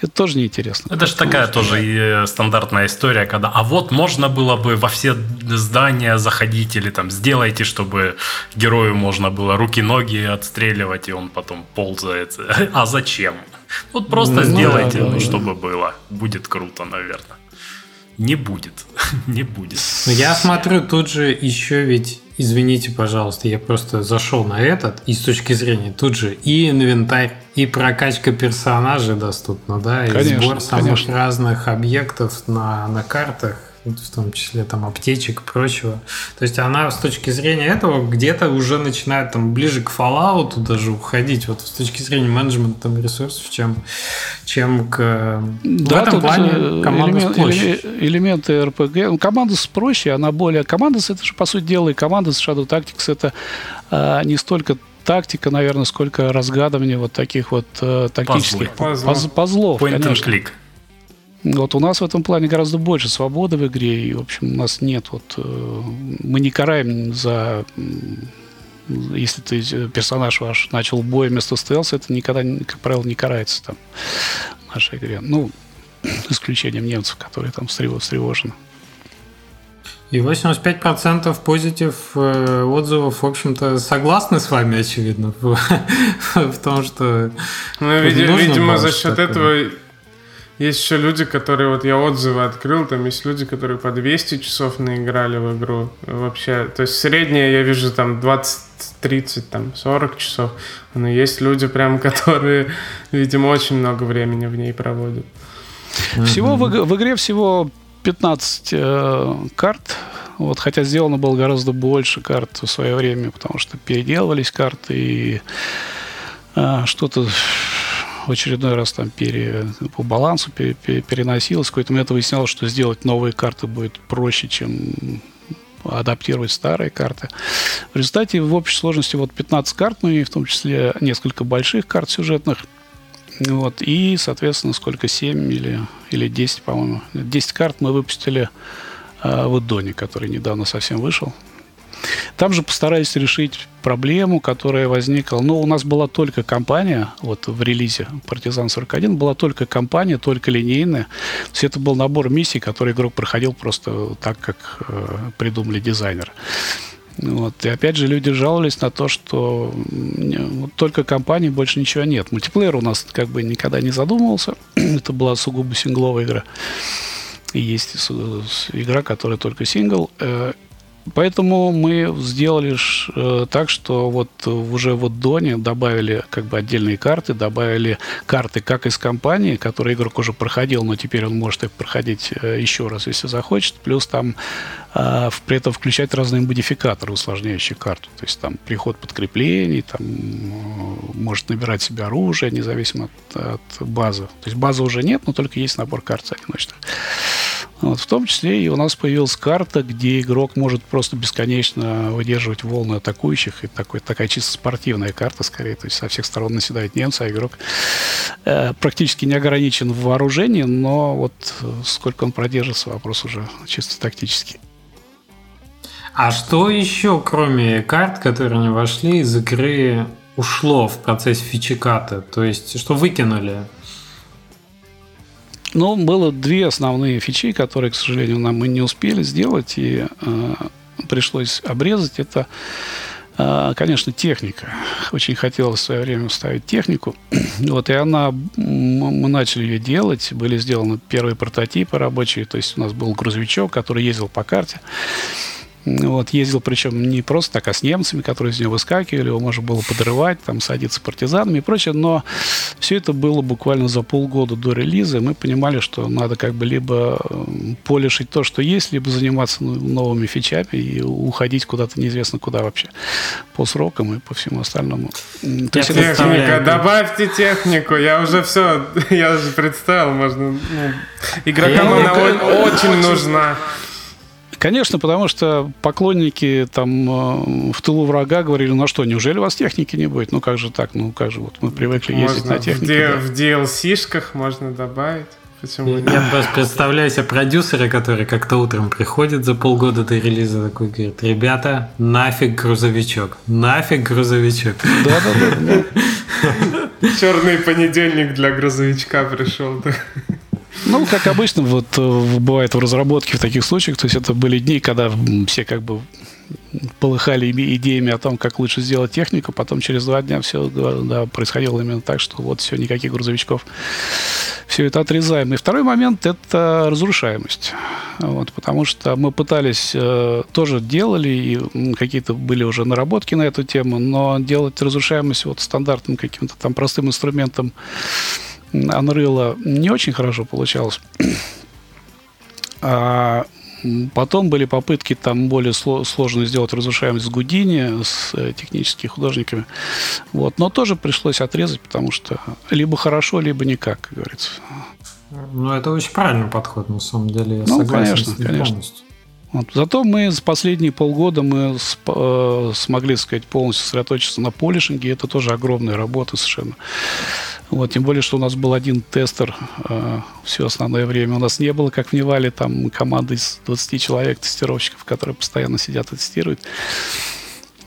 это тоже неинтересно. Это же такая тоже стандартная история, когда, а вот можно было бы во все здания заходить или там сделайте, чтобы герою можно было руки-ноги отстреливать, и он потом ползает. А зачем? Вот просто ну, сделайте, да, ну, да, чтобы было. Будет круто, наверное. Не будет. Не будет. Но я смотрю, тут же еще ведь, извините, пожалуйста, я просто зашел на этот, и с точки зрения тут же и инвентарь, и прокачка персонажей доступна, да, и конечно, сбор самых конечно. разных объектов на, на картах в том числе там аптечек и прочего. То есть она с точки зрения этого где-то уже начинает там ближе к Fallout даже уходить, вот с точки зрения менеджмента там, ресурсов, чем, чем к... Да, в этом плане э, команда элемент, проще. Элементы RPG. Ну, команда проще, она более... Команда это же, по сути дела, и команда с Shadow Tactics это а, не столько тактика, наверное, сколько разгадывание вот таких вот э, тактических пазлов. пазлов Point конечно. and click. Вот у нас в этом плане гораздо больше свободы в игре, и, в общем, у нас нет вот... Э, мы не караем за... Если ты, э, персонаж ваш начал бой вместо стелса, это никогда, как правило, не карается там в нашей игре. Ну, исключением немцев, которые там встревожены. И 85% позитив э, отзывов, в общем-то, согласны с вами, очевидно, в, в том, что... Ну, видимо, за счет такое. этого есть еще люди, которые, вот я отзывы открыл, там есть люди, которые по 200 часов наиграли в игру вообще. То есть среднее я вижу там 20, 30, там 40 часов. Но есть люди прям, которые, видимо, очень много времени в ней проводят. Всего в, в игре всего 15 э, карт, вот, хотя сделано было гораздо больше карт в свое время, потому что переделывались карты и э, что-то в очередной раз там пере, по балансу пере, пере, переносилось. В какой-то момент выяснялось, что сделать новые карты будет проще, чем адаптировать старые карты. В результате в общей сложности вот 15 карт, ну и в том числе несколько больших карт сюжетных. Вот, и, соответственно, сколько, 7 или, или 10, по-моему. 10 карт мы выпустили э, в Эдоне, который недавно совсем вышел. Там же постарались решить проблему, которая возникла. Ну, у нас была только компания, вот в релизе «Партизан 41» была только компания, только линейная. То есть это был набор миссий, который игрок проходил просто так, как э, придумали дизайнеры. Вот. И опять же, люди жаловались на то, что только компании больше ничего нет. Мультиплеер у нас как бы никогда не задумывался. Это была сугубо сингловая игра. И есть игра, которая только сингл. Поэтому мы сделали э, так, что вот уже в Доне добавили как бы отдельные карты, добавили карты как из компании, которые игрок уже проходил, но теперь он может их проходить э, еще раз, если захочет. Плюс там э, при этом включать разные модификаторы, усложняющие карту. То есть там приход подкреплений, там может набирать себе оружие, независимо от, от базы. То есть базы уже нет, но только есть набор карт одиночных. Вот, в том числе и у нас появилась карта, где игрок может просто бесконечно выдерживать волны атакующих. И такой, такая чисто спортивная карта, скорее. То есть со всех сторон наседает немцы, а игрок э, практически не ограничен в вооружении, но вот сколько он продержится, вопрос уже чисто тактический. А что еще, кроме карт, которые не вошли из игры, ушло в процесс фичиката? То есть, что выкинули? Ну, было две основные фичи, которые, к сожалению, нам мы не успели сделать, и э, пришлось обрезать. Это, э, конечно, техника. Очень хотелось в свое время вставить технику. Вот, и она, мы начали ее делать, были сделаны первые прототипы рабочие, то есть у нас был грузовичок, который ездил по карте. Вот, ездил причем не просто так, а с немцами, которые из него выскакивали, его можно было подрывать, там, садиться партизанами и прочее, но все это было буквально за полгода до релиза, мы понимали, что надо как бы либо полишить то, что есть, либо заниматься новыми фичами и уходить куда-то неизвестно куда вообще по срокам и по всему остальному. То есть Техника, это... добавьте технику, я уже все, я уже представил, можно... Ну, игрокам она очень нужна. Конечно, потому что поклонники там э, в тылу врага говорили, ну а что, неужели у вас техники не будет? Ну как же так? Ну как же, вот мы привыкли можно ездить на технике. В, да. в DLC-шках можно добавить. Почему? Я просто представляю себе продюсера, который как-то утром приходит за полгода до релиза такой говорит, ребята, нафиг грузовичок, нафиг грузовичок. Да-да-да. Черный понедельник для грузовичка пришел. Ну, как обычно, вот э, бывает в разработке в таких случаях, то есть это были дни, когда все как бы полыхали идеями о том, как лучше сделать технику, потом через два дня все да, происходило именно так, что вот все, никаких грузовичков, все это отрезаем. И второй момент – это разрушаемость. Вот, потому что мы пытались, э, тоже делали, и какие-то были уже наработки на эту тему, но делать разрушаемость вот стандартным каким-то там простым инструментом Unreal не очень хорошо получалось. А потом были попытки там более сложно сделать разрушаемость с Гудини, с э, техническими художниками. Вот. Но тоже пришлось отрезать, потому что либо хорошо, либо никак, как говорится. Ну, это очень правильный подход, на самом деле. Я ну, согласен конечно, с ним конечно. полностью. Вот. Зато мы за последние полгода мы э, смогли, так сказать, полностью сосредоточиться на полишинге. Это тоже огромная работа совершенно. Вот, тем более, что у нас был один тестер э, все основное время. У нас не было, как в Невале, там команды из 20 человек, тестировщиков, которые постоянно сидят и тестируют.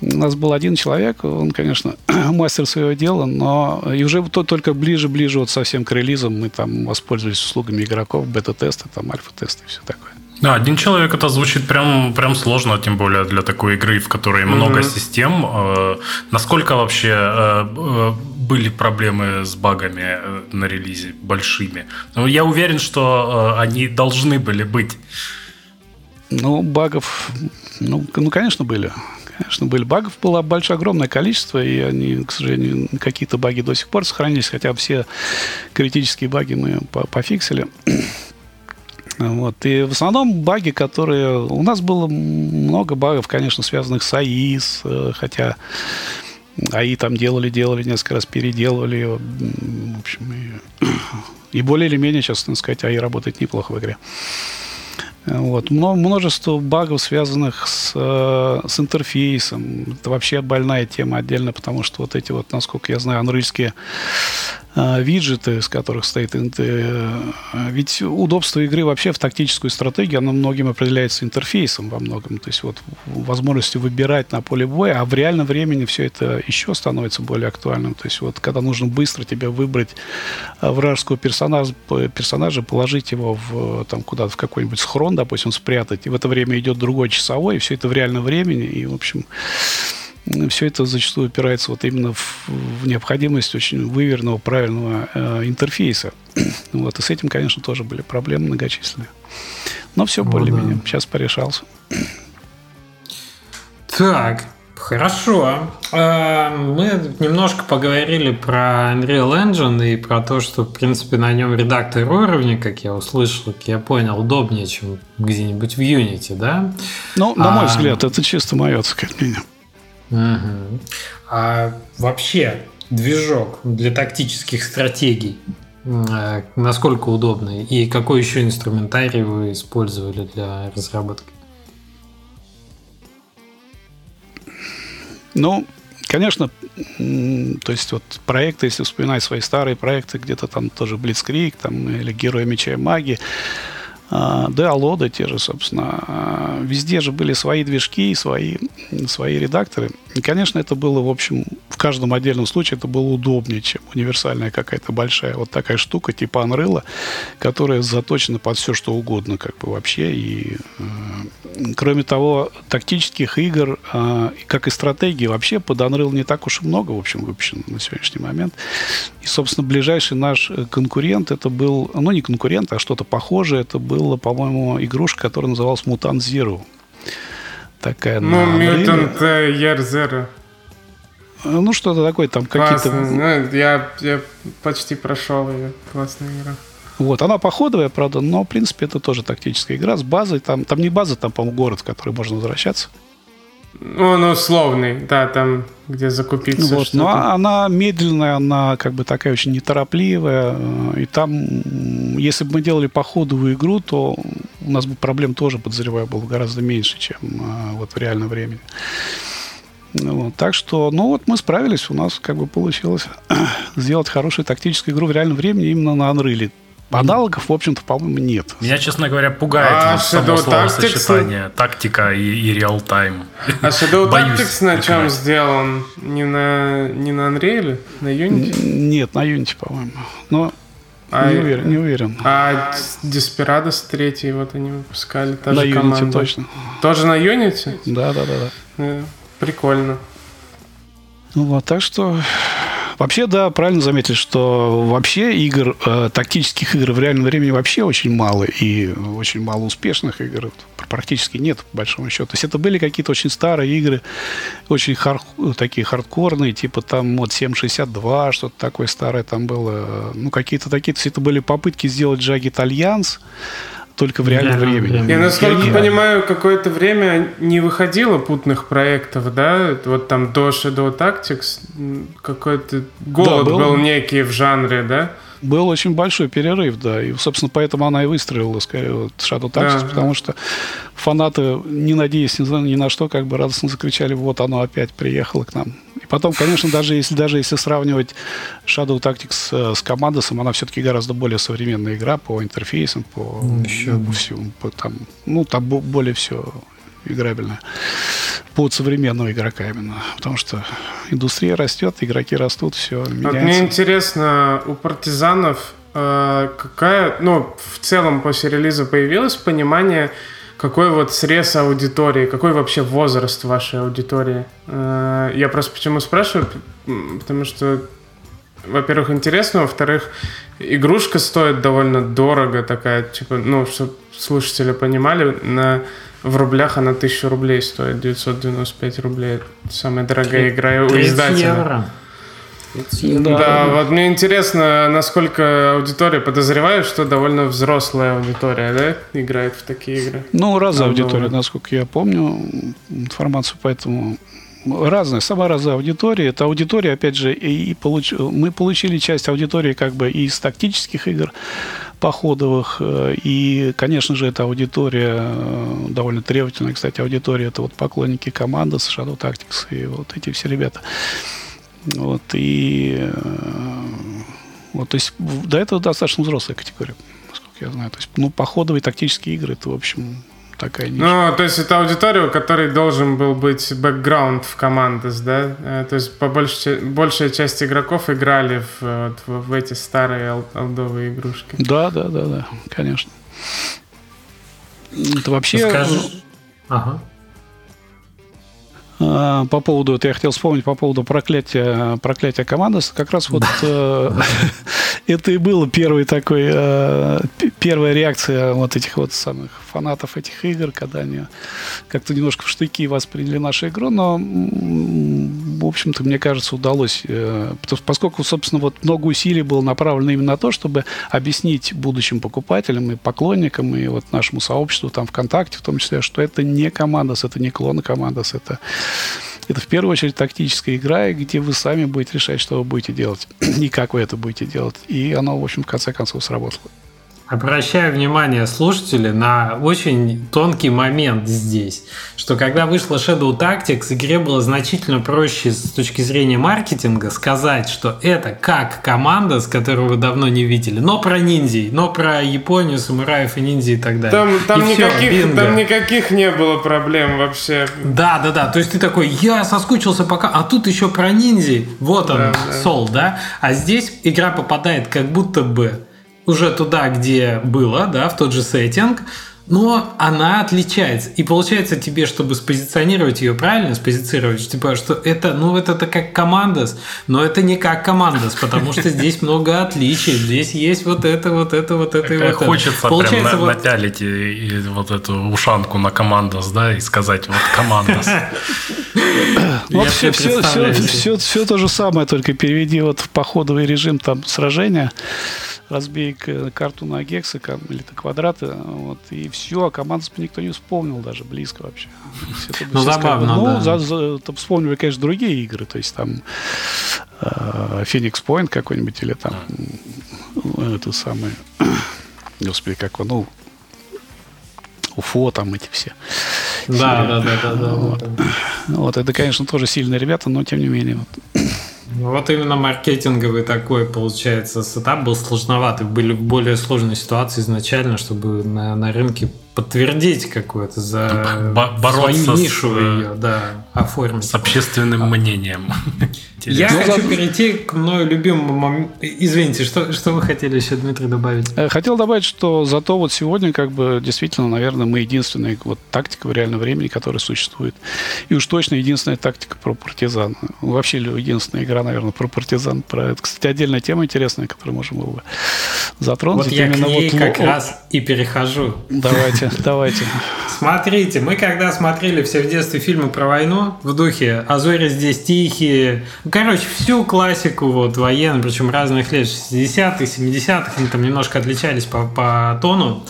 У нас был один человек, он, конечно, мастер своего дела, но и уже то, только ближе-ближе вот совсем к релизам мы там воспользовались услугами игроков, бета-тесты, там альфа-тесты и все такое. Да, один человек это звучит прям, прям сложно, тем более для такой игры, в которой mm-hmm. много систем. Э, насколько вообще э, э, были проблемы с багами на релизе большими? Ну, я уверен, что они должны были быть. Ну, багов, ну, ну, конечно, были. Конечно, были. Багов было большое, огромное количество, и они, к сожалению, какие-то баги до сих пор сохранились, хотя все критические баги мы пофиксили. Вот. И в основном баги, которые... У нас было много багов, конечно, связанных с АИ, с, э, хотя АИ там делали, делали, несколько раз переделывали. В общем, и, и более или менее, честно сказать, АИ работает неплохо в игре. Вот. Множество багов, связанных с, э, с интерфейсом. Это вообще больная тема отдельно, потому что вот эти вот, насколько я знаю, анрильские Э, виджеты, из которых стоит... Э, ведь удобство игры вообще в тактическую стратегию, оно многим определяется интерфейсом во многом. То есть вот возможностью выбирать на поле боя, а в реальном времени все это еще становится более актуальным. То есть вот когда нужно быстро тебе выбрать э, вражеского персонажа, персонажа положить его в, там, куда-то в какой-нибудь схрон, допустим, спрятать, и в это время идет другой часовой, и все это в реальном времени, и, в общем, все это зачастую опирается вот именно в, в необходимость очень выверенного, правильного э, интерфейса. Вот, и с этим, конечно, тоже были проблемы многочисленные. Но все ну, более-менее да. сейчас порешался. Так, Хорошо. Э, мы немножко поговорили про Unreal Engine и про то, что, в принципе, на нем редактор уровня, как я услышал, как я понял, удобнее, чем где-нибудь в Unity, да? Ну, на мой а... взгляд, это чисто мое, так мнение. Угу. А вообще движок для тактических стратегий э, насколько удобный и какой еще инструментарий вы использовали для разработки? Ну, конечно, то есть вот проекты, если вспоминать свои старые проекты, где-то там тоже Blitzkrieg, там или Герои Меча и Магии, да, Алода те же, собственно. А, везде же были свои движки, свои, свои редакторы. И, конечно, это было, в общем, в каждом отдельном случае это было удобнее, чем универсальная какая-то большая вот такая штука типа Unreal, которая заточена под все, что угодно, как бы вообще. И, э, кроме того, тактических игр, э, как и стратегии, вообще под Unreal не так уж и много, в общем, выпущено на сегодняшний момент. И, собственно, ближайший наш конкурент, это был, ну, не конкурент, а что-то похожее, это был была, по-моему, игрушка, которая называлась Mutant Zero. Такая ну, Mutant Year Zero. Ну, что-то такое, там какие-то... Ну, я, я почти прошел ее. Классная игра. Вот, она походовая, правда, но, в принципе, это тоже тактическая игра с базой. Там, там не база, там, по-моему, город, в который можно возвращаться. Ну, он условный, да, там, где закупиться. Вот, но она медленная, она как бы такая очень неторопливая. И там, если бы мы делали походовую игру, то у нас бы проблем тоже, подозреваю, было гораздо меньше, чем а, вот в реальном времени. Вот, так что, ну вот мы справились, у нас как бы получилось сделать хорошую тактическую игру в реальном времени именно на Unreal. Аналогов, в общем-то, по-моему, нет. Меня, честно говоря, пугает а вот само словосочетание тактика и, и реал-тайм. А Shadow Tactics на чем сделан? Не на, не на Unreal? На Unity? Нет, на Unity, по-моему. Но а, не, уверен, не уверен. А Desperados 3 вот они выпускали, та на же Unity команда. точно. Тоже на Unity? Да, да, да. да. Э, прикольно. Ну вот, так что Вообще, да, правильно заметили, что вообще игр, э, тактических игр в реальном времени вообще очень мало, и очень мало успешных игр практически нет, по большому счету. То есть это были какие-то очень старые игры, очень хар такие хардкорные, типа там вот 7.62, что-то такое старое там было. Ну, какие-то такие, то есть это были попытки сделать Jagged Alliance, только в реальном да, времени. Я, насколько я понимаю, какое-то время не выходило путных проектов, да? Вот там до Shadow Tactics какой-то голод да, был... был некий в жанре, да? был очень большой перерыв, да, и, собственно, поэтому она и выстроила, скорее, вот Shadow Tactics, да, потому да. что фанаты, не надеясь ни, ни на что, как бы радостно закричали, вот оно опять приехало к нам. Потом, конечно, даже если, даже если сравнивать Shadow Tactics э, с Commandos'ом, она все-таки гораздо более современная игра по интерфейсам, по Еще всему, по, там, ну, там более все играбельная под современного игрока именно. Потому что индустрия растет, игроки растут, все меняется. Вот мне интересно, у партизанов э, какая, ну, в целом после релиза появилось понимание, какой вот срез аудитории, какой вообще возраст вашей аудитории? Э, я просто почему спрашиваю, потому что, во-первых, интересно, во-вторых, игрушка стоит довольно дорого такая, типа, ну, чтобы слушатели понимали, на в рублях она 1000 рублей стоит, 995 рублей. Самая дорогая игра у издателя. евро. Да, да, вот мне интересно, насколько аудитория подозревает, что довольно взрослая аудитория, да, играет в такие игры. Ну, разная аудитория, насколько я помню информацию, поэтому разная, сама разная аудитория. Это аудитория, опять же, и получ... мы получили часть аудитории как бы из тактических игр походовых, э, и, конечно же, эта аудитория э, довольно требовательная, кстати, аудитория, это вот поклонники команды с Shadow Tactics и вот эти все ребята. Вот, и э, вот, то есть до этого достаточно взрослая категория, насколько я знаю. То есть, ну, походовые тактические игры, это, в общем, такая ниша. Ну, то есть это аудитория, у которой должен был быть бэкграунд в командах, да? Э, то есть по большей, большая часть игроков играли в, вот, в эти старые алдовые игрушки. Да, да, да, да, конечно. Это вообще... Скажешь? Ага. А, по поводу, вот я хотел вспомнить по поводу проклятия, проклятия команды, как раз вот э, это и было первый такой, э, первая реакция вот этих вот самых фанатов этих игр, когда они как-то немножко в штыки восприняли нашу игру, но, в общем-то, мне кажется, удалось, э, поскольку, собственно, вот много усилий было направлено именно на то, чтобы объяснить будущим покупателям и поклонникам, и вот нашему сообществу там ВКонтакте в том числе, что это не командос, это не клон командос, это это в первую очередь тактическая игра, где вы сами будете решать, что вы будете делать и как вы это будете делать. И оно, в общем, в конце концов сработало. Обращаю внимание слушателей на очень тонкий момент здесь, что когда вышла Shadow Tactics, игре было значительно проще с точки зрения маркетинга сказать, что это как команда, с которой вы давно не видели, но про ниндзей, но про Японию, самураев и ниндзей и так далее. Там, там, и никаких, все, там никаких не было проблем вообще. Да, да, да. То есть ты такой, я соскучился пока, а тут еще про ниндзей. Вот он, да, да. Сол, да? А здесь игра попадает как будто бы уже туда, где было, да, в тот же сеттинг, но она отличается. И получается тебе, чтобы спозиционировать ее правильно, спозиционировать, типа, что это, ну, это, это как командос, но это не как командос, потому что здесь много отличий. Здесь есть вот это, вот это, вот это и вот это. Хочется прям вот... напялить и, и вот эту ушанку на командос, да, и сказать вот командос. Все, все, все, все то же самое, только переведи вот в походовый режим там сражения разбей карту на гексы или на квадраты, вот, и все, а команду никто не вспомнил даже близко вообще. Ну, забавно, Ну, да. за, за, там вспомнили, конечно, другие игры, то есть там э, Phoenix Point какой-нибудь, или там mm. это самое, господи, как он, ну, Уфо, там эти все. Да, да, да, да, да. Вот. вот, это, конечно, тоже сильные ребята, но тем не менее. Вот. Вот именно маркетинговый такой, получается, сетап был сложноватый. Были более сложные ситуации изначально, чтобы на, на рынке подтвердить какую-то за бороться свою нишу с, ее, да, оформить. С общественным мнением. Я ну, хочу перейти к мною любимому Извините, что, что вы хотели еще, Дмитрий, добавить? Э, хотел добавить, что зато вот сегодня, как бы, действительно, наверное, мы единственная вот тактика в реальном времени, которая существует. И уж точно единственная тактика про партизан. Вообще единственная игра, наверное, про партизан. Про это, кстати, отдельная тема интересная, которую можем было бы затронуть. Вот я к ней вот, как вот, раз и перехожу. Давайте, давайте. Смотрите, мы когда смотрели все в детстве фильмы про войну в духе «А здесь тихие», Короче, всю классику вот военную, причем разных лет, 60-х, 70-х, они там немножко отличались по, по тону.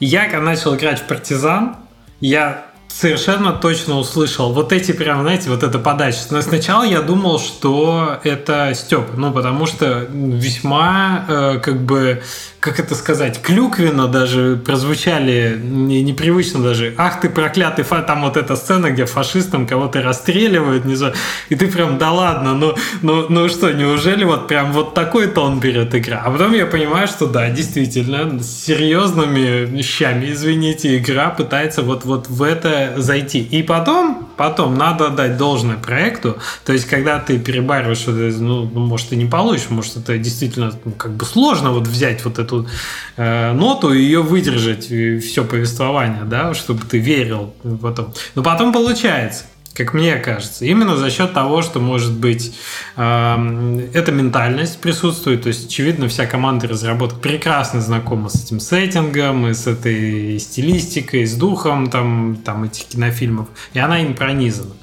Я когда начал играть в партизан, я совершенно точно услышал вот эти прям, знаете, вот эта подача. Но сначала я думал, что это Степ, ну, потому что весьма, э, как бы, как это сказать, клюквенно даже прозвучали, непривычно даже. Ах ты проклятый, фа... там вот эта сцена, где фашистам кого-то расстреливают, не знаю, и ты прям, да ладно, ну, ну, ну что, неужели вот прям вот такой тон берет игра? А потом я понимаю, что да, действительно, с серьезными вещами, извините, игра пытается вот, вот в это зайти. И потом, потом надо дать должное проекту, то есть когда ты перебариваешь, ну, может, ты не получишь, может, это действительно ну, как бы сложно вот взять вот эту э, ноту и ее выдержать, все повествование, да, чтобы ты верил потом. Но потом получается. Как мне кажется. Именно за счет того, что, может быть, эта ментальность присутствует. То есть, очевидно, вся команда разработок прекрасно знакома с этим сеттингом, и с этой стилистикой, с духом там, там этих кинофильмов. И она им пронизана.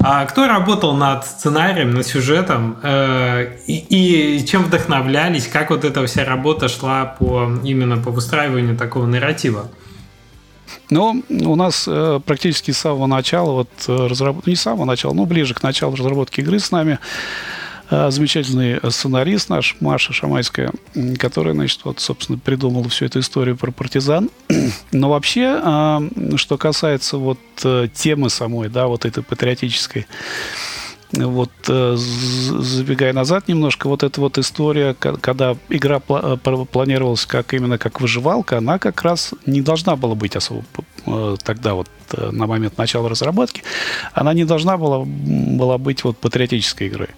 А кто работал над сценарием, над сюжетом? Э, и, и чем вдохновлялись? Как вот эта вся работа шла по, именно по выстраиванию такого нарратива? Ну, у нас э, практически с самого начала, вот э, разработ... не с самого начала, но ближе к началу разработки игры с нами э, замечательный сценарист наш, Маша Шамайская, которая, значит, вот, собственно, придумала всю эту историю про партизан. Но вообще, э, что касается вот э, темы самой, да, вот этой патриотической, вот э, забегая назад немножко, вот эта вот история, когда игра э, планировалась как именно как выживалка, она как раз не должна была быть особо э, тогда вот на момент начала разработки, она не должна была, была быть вот патриотической игрой.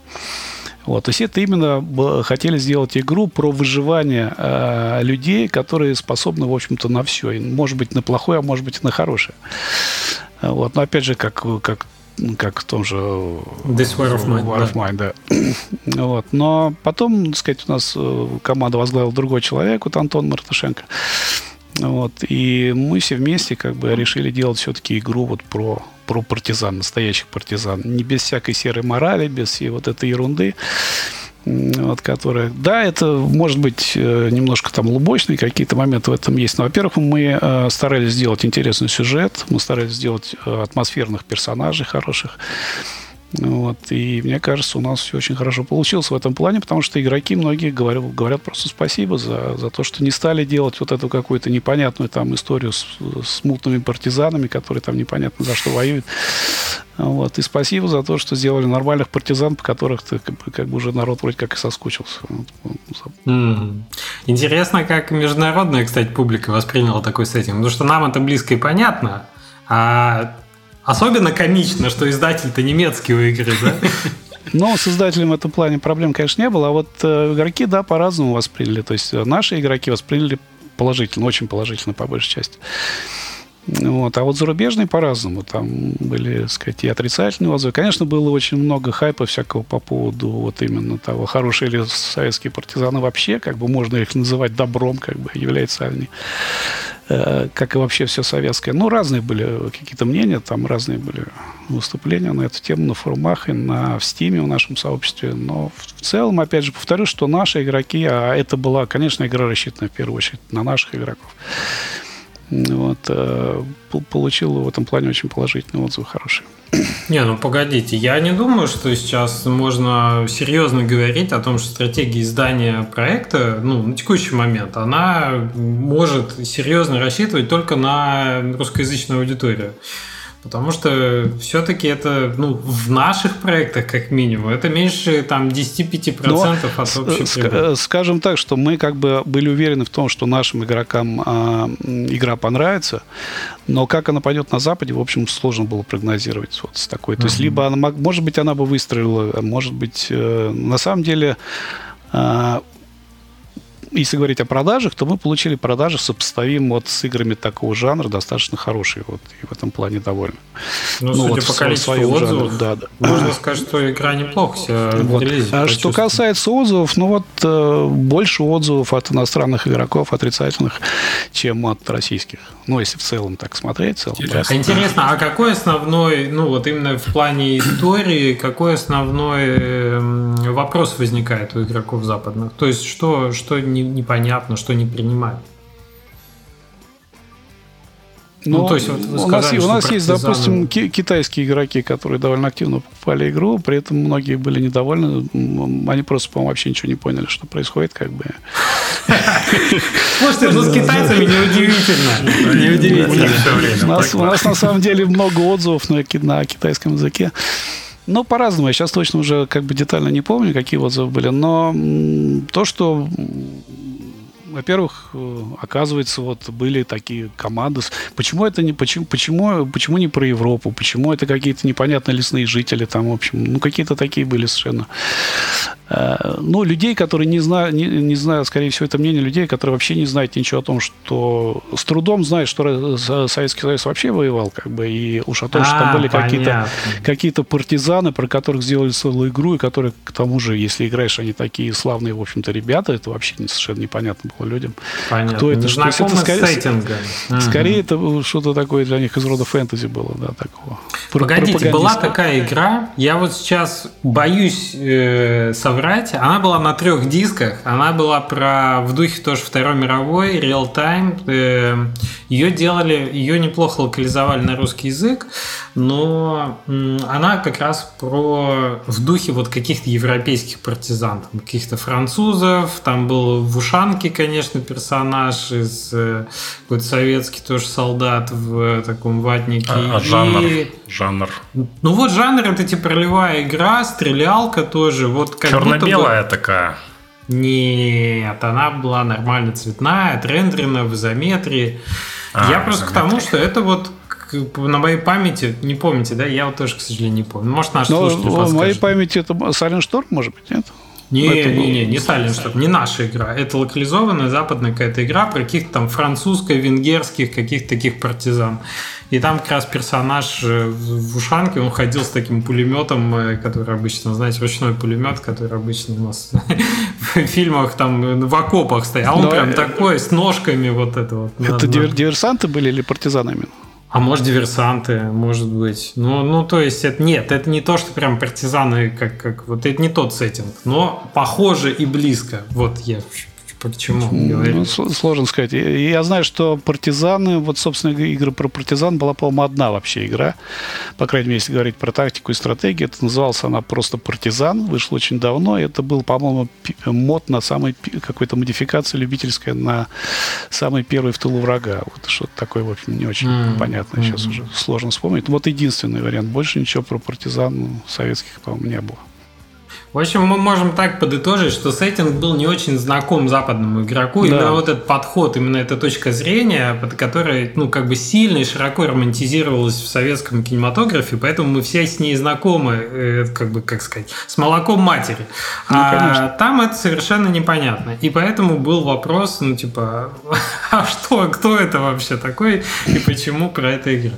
Вот, то есть это именно хотели сделать игру про выживание э, людей, которые способны, в общем-то, на все. Может быть, на плохое, а может быть, на хорошее. Вот. Но опять же, как, как как в том же This War of Mine, War of Mine да. вот. Но потом, так сказать, у нас э, команда возглавил другой человек, вот Антон Мартышенко. Вот. И мы все вместе как бы решили делать все-таки игру вот про, про партизан, настоящих партизан. Не без всякой серой морали, без всей вот этой ерунды вот, которые... Да, это может быть э, немножко там лубочные какие-то моменты в этом есть. Но, во-первых, мы э, старались сделать интересный сюжет, мы старались сделать э, атмосферных персонажей хороших. Вот, и мне кажется, у нас все очень хорошо получилось в этом плане, потому что игроки многие говорят, говорят просто спасибо за, за то, что не стали делать вот эту какую-то непонятную там историю с, с мутными партизанами, которые там непонятно за что воюют. Вот, и спасибо за то, что сделали нормальных партизан, по которых ты, как, бы, как бы уже народ вроде как и соскучился. Интересно, как международная, кстати, публика восприняла такой сеттинг. Потому что нам это близко и понятно, а Особенно комично, что издатель-то немецкий у игры, да? Но с издателем в этом плане проблем, конечно, не было. А вот э, игроки, да, по-разному восприняли. То есть э, наши игроки восприняли положительно, очень положительно, по большей части. Вот. А вот зарубежные по-разному. Там были, так сказать, и отрицательные отзывы. Конечно, было очень много хайпа всякого по поводу вот именно того, хорошие ли советские партизаны вообще, как бы можно их называть добром, как бы являются они, э, как и вообще все советское. Ну, разные были какие-то мнения, там разные были выступления на эту тему на форумах и на, в Стиме в нашем сообществе. Но в целом, опять же, повторю, что наши игроки, а это была, конечно, игра рассчитана в первую очередь на наших игроков, вот, э, получил в этом плане очень положительный отзыв, хороший. Не, ну погодите, я не думаю, что сейчас можно серьезно говорить о том, что стратегия издания проекта, ну, на текущий момент, она может серьезно рассчитывать только на русскоязычную аудиторию. Потому что все-таки это, ну, в наших проектах, как минимум, это меньше там 10-5% Но, от общей ск- Скажем так, что мы как бы были уверены в том, что нашим игрокам э, игра понравится, но как она пойдет на Западе, в общем, сложно было прогнозировать вот с такой. То есть, либо она, может быть, она бы выстрелила, может быть, э, на самом деле э, если говорить о продажах, то мы получили продажи сопоставим вот с играми такого жанра достаточно хорошие. Вот, и в этом плане довольны. Ну, ну судя вот по количеству отзывов, да, да. можно сказать, что игра неплохо себя вот. А что касается отзывов, ну вот э, больше отзывов от иностранных игроков отрицательных, чем от российских. Ну, если в целом так смотреть. В целом, интересно. интересно, а какой основной, ну вот именно в плане истории, какой основной эм, вопрос возникает у игроков западных? То есть, что, что не непонятно, что не принимают. Ну, ну, то есть, вот вы сказали, у нас, у нас есть, допустим, китайские игроки, которые довольно активно покупали игру, при этом многие были недовольны. Они просто, по-моему, вообще ничего не поняли, что происходит, как бы. Слушайте, ну с китайцами неудивительно. Неудивительно. У нас на самом деле много отзывов на китайском языке. Ну, по-разному. Я сейчас точно уже как бы детально не помню, какие отзывы были. Но то, что во-первых, э, оказывается, вот были такие команды. Почему это не почему почему почему не про Европу? Почему это какие-то непонятные лесные жители там, в общем, ну какие-то такие были совершенно. Э, ну, людей, которые не знают, не, не знаю, скорее всего, это мнение людей, которые вообще не знают ничего о том, что с трудом знают, что Советский Союз вообще воевал, как бы, и уж о том, а, что там а, были какие-то какие партизаны, про которых сделали целую игру, и которые, к тому же, если играешь, они такие славные, в общем-то, ребята, это вообще совершенно непонятно было людям. Понятно. Кто это, что это скорее, скорее это что-то такое для них из рода фэнтези было, да, такого. Погодите, была такая игра, я вот сейчас боюсь э, соврать, она была на трех дисках, она была про в духе тоже Второй мировой, Real Time. Э, ее делали, ее неплохо локализовали на русский язык, но э, она как раз про в духе вот каких-то европейских партизан, там, каких-то французов, там был в Ушанке, конечно, персонаж из э, какой-то советский тоже солдат в таком ватнике. А, а жанр? И... Жанр. Ну вот жанр это типа ролевая игра, стрелялка тоже. Вот как Черно-белая бы... такая. Нет, она была нормально цветная, отрендерена в изометрии. А, Я просто к тому, что это вот на моей памяти, не помните, да? Я вот тоже, к сожалению, не помню. Может, наш Но слушатель В моей памяти это Silent Storm, может быть, нет? Не, не, не, не Silent Storm, не наша игра. Это локализованная западная какая-то игра про каких-то там французско-венгерских каких-то таких партизан. И там как раз персонаж э, в ушанке, он ходил с таким пулеметом, э, который обычно, знаете, ручной пулемет, который обычно у нас в фильмах там в окопах стоит. А он прям такой, с ножками вот это вот. Это диверсанты были или партизанами? А может, диверсанты, может быть. Ну, ну то есть, это, нет, это не то, что прям партизаны, как, как вот это не тот сеттинг, но похоже и близко. Вот я Почему? Ну, сложно сказать. Я знаю, что партизаны, вот, собственно, игры про партизан была, по-моему, одна вообще игра. По крайней мере, если говорить про тактику и стратегию, это называлась она просто партизан. Вышла очень давно. Это был, по-моему, мод на самой какой-то модификации любительская на самый первый в тылу врага. Вот что-то такое, в общем, не очень mm-hmm. понятно. Сейчас mm-hmm. уже сложно вспомнить. Вот единственный вариант. Больше ничего про партизан советских, по-моему, не было. В общем, мы можем так подытожить, что сеттинг был не очень знаком западному игроку. Да. Именно вот этот подход, именно эта точка зрения, под которой, ну, как бы сильно и широко романтизировалась в советском кинематографе, поэтому мы все с ней знакомы, э, как бы, как сказать, с молоком матери. Ну, а там это совершенно непонятно. И поэтому был вопрос, ну, типа, а что, кто это вообще такой и почему про это игра?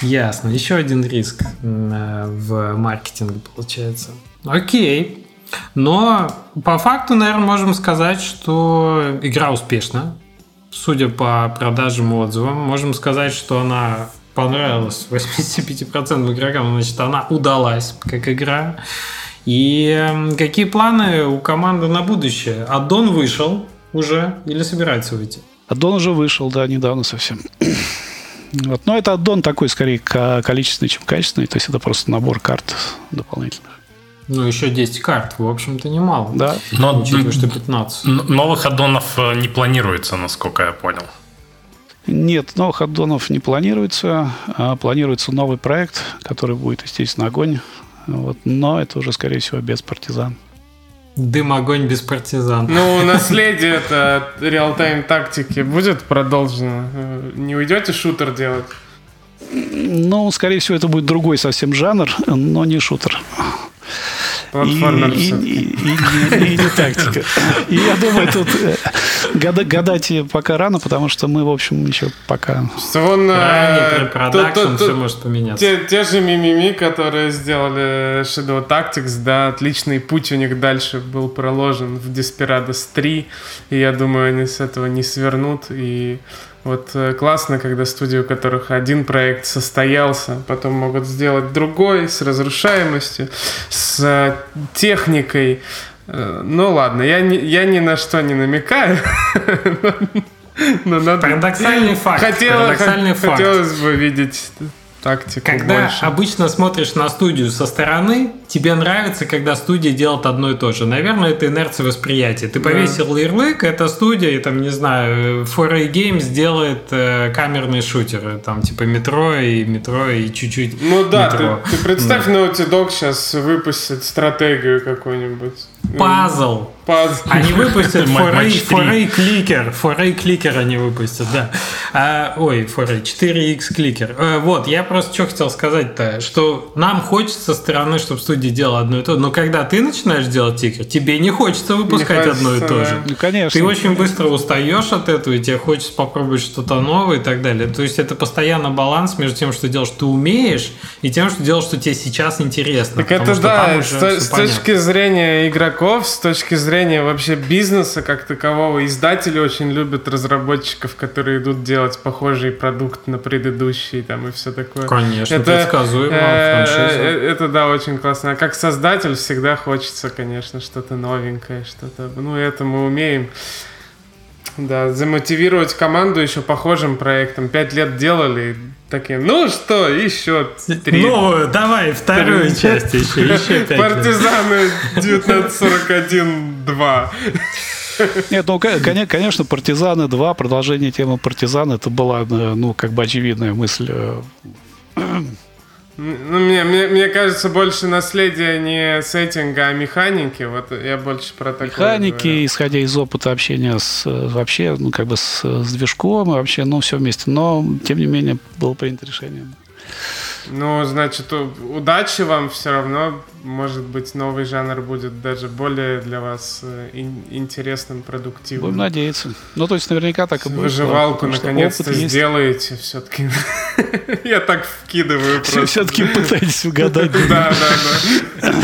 Ясно. Еще один риск э, в маркетинге получается. Окей. Но по факту, наверное, можем сказать, что игра успешна. Судя по продажам и отзывам, можем сказать, что она понравилась 85% игрокам, значит, она удалась как игра. И какие планы у команды на будущее? Аддон вышел уже или собирается выйти? Аддон уже вышел, да, недавно совсем. Вот. Но это аддон такой, скорее, количественный, чем качественный. То есть это просто набор карт дополнительных. Ну, еще 10 карт, в общем-то, немало. Да. Но, Учитывая, что 15. Новых аддонов э, не планируется, насколько я понял. Нет, новых аддонов не планируется. А планируется новый проект, который будет, естественно, огонь. Вот. Но это уже, скорее всего, без партизан. Дым, огонь без партизан. Ну, наследие это реал-тайм тактики будет продолжено. Э, не уйдете шутер делать? Ну, скорее всего, это будет другой совсем жанр, но не шутер. Платформер и, и, и, и, и не тактика. И я думаю, тут э, гада, гадать пока рано, потому что мы, в общем, еще пока... Что он... Ранний продакшн, все может поменяться. Те, те же мимими, которые сделали Shadow Tactics, да, отличный путь у них дальше был проложен в Desperados 3, и я думаю, они с этого не свернут, и вот э, классно, когда студии, у которых один проект состоялся, потом могут сделать другой с разрушаемостью, с э, техникой. Э, ну ладно, я ни, я ни на что не намекаю. Но надо... Парадоксальный факт. Хотелось, Парадоксальный хотелось факт. бы видеть тактику Когда больше. обычно смотришь на студию со стороны, тебе нравится, когда студия делает одно и то же. Наверное, это инерция восприятия. Ты повесил да. ярлык, эта студия, и, там, не знаю, 4A Games делает э, камерные шутеры, там, типа метро и метро и чуть-чуть Ну да, метро. Ты, ты представь, да. Naughty Dog сейчас выпустит стратегию какую-нибудь. Пазл. Пазл. Они выпустят Foray Clicker. Foray Clicker они выпустят, да. А, ой, Foray 4X Clicker. А, вот, я просто что хотел сказать-то, что нам хочется со стороны, чтобы студия делала одно и то же. Но когда ты начинаешь делать тикер, тебе не хочется выпускать не хочется, одно и то же. Ну, конечно. Ты очень быстро устаешь от этого, и тебе хочется попробовать что-то новое и так далее. То есть это постоянно баланс между тем, что делаешь, ты умеешь, и тем, что делаешь, что тебе сейчас интересно. Так это да, с, с точки зрения игроков, с точки зрения зрения вообще бизнеса как такового, издатели очень любят разработчиков, которые идут делать похожий продукт на предыдущий там и все такое. Конечно, это, предсказуемо э, э, Это да, очень классно. А как создатель всегда хочется, конечно, что-то новенькое, что-то... Ну, это мы умеем. Да, замотивировать команду еще похожим проектом. Пять лет делали, такие, ну что, еще три. Ну, давай вторую три. часть еще, еще пять Партизаны 1941-2. Нет, ну, конечно, «Партизаны 2», продолжение темы «Партизан», это была, ну, как бы очевидная мысль э, ну, мне, мне, мне кажется, больше наследие не сеттинга, а механики. Вот я больше про такое. Механики, говорю. исходя из опыта общения с вообще, ну, как бы с, с движком и вообще, ну, все вместе. Но, тем не менее, было принято решение. Ну, значит, удачи вам все равно. Может быть, новый жанр будет даже более для вас э, интересным, продуктивным. Будем надеяться. Ну, то есть, наверняка так и будет. Выживалку наконец-то сделаете все-таки. Я так вкидываю просто. Все-таки пытаетесь угадать. Да, да, да.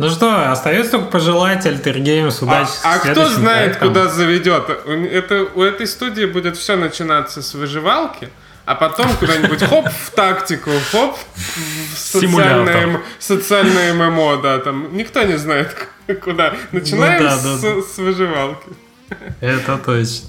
Ну что, остается только пожелать Games а, удачи. А, а кто знает, проектом. куда заведет? Это, у этой студии будет все начинаться с выживалки а потом куда-нибудь хоп в тактику, хоп в социальное, социальное ММО, да, там никто не знает куда. Начинаем ну, да, с, да. с выживалки. Это точно.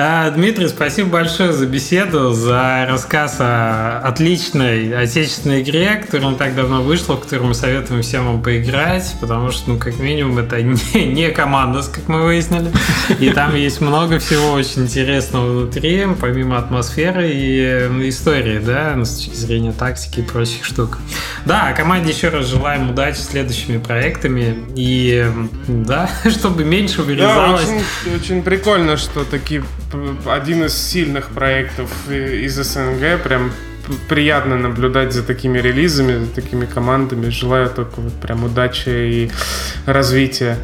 А, Дмитрий, спасибо большое за беседу, за рассказ о отличной отечественной игре, которая не так давно вышла, в которую мы советуем всем вам поиграть, потому что, ну, как минимум, это не, не командос, как мы выяснили. И там есть много всего очень интересного внутри, помимо атмосферы и истории, да, ну, с точки зрения тактики и прочих штук. Да, команде еще раз желаем удачи с следующими проектами. И да, чтобы меньше вырезалось. Да, очень, очень прикольно, что такие один из сильных проектов из СНГ. Прям приятно наблюдать за такими релизами, за такими командами. Желаю только вот прям удачи и развития.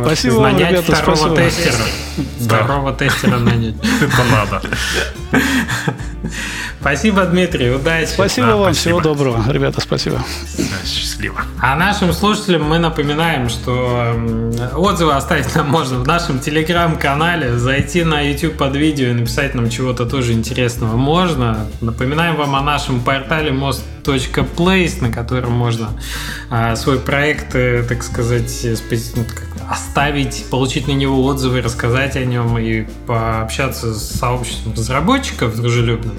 Спасибо вам, нанять ребята, второго спасибо. тестера. Второго тестера нанять. Это надо. Спасибо, Дмитрий, удачи. Спасибо да, вам, спасибо. всего доброго. Ребята, спасибо. счастливо. А нашим слушателям мы напоминаем, что отзывы оставить нам можно в нашем телеграм-канале, зайти на YouTube под видео и написать нам чего-то тоже интересного можно. Напоминаем вам о нашем портале most.place, на котором можно а, свой проект, э, так сказать, ну, оставить, получить на него отзывы, рассказать о нем и пообщаться с сообществом разработчиков дружелюбным.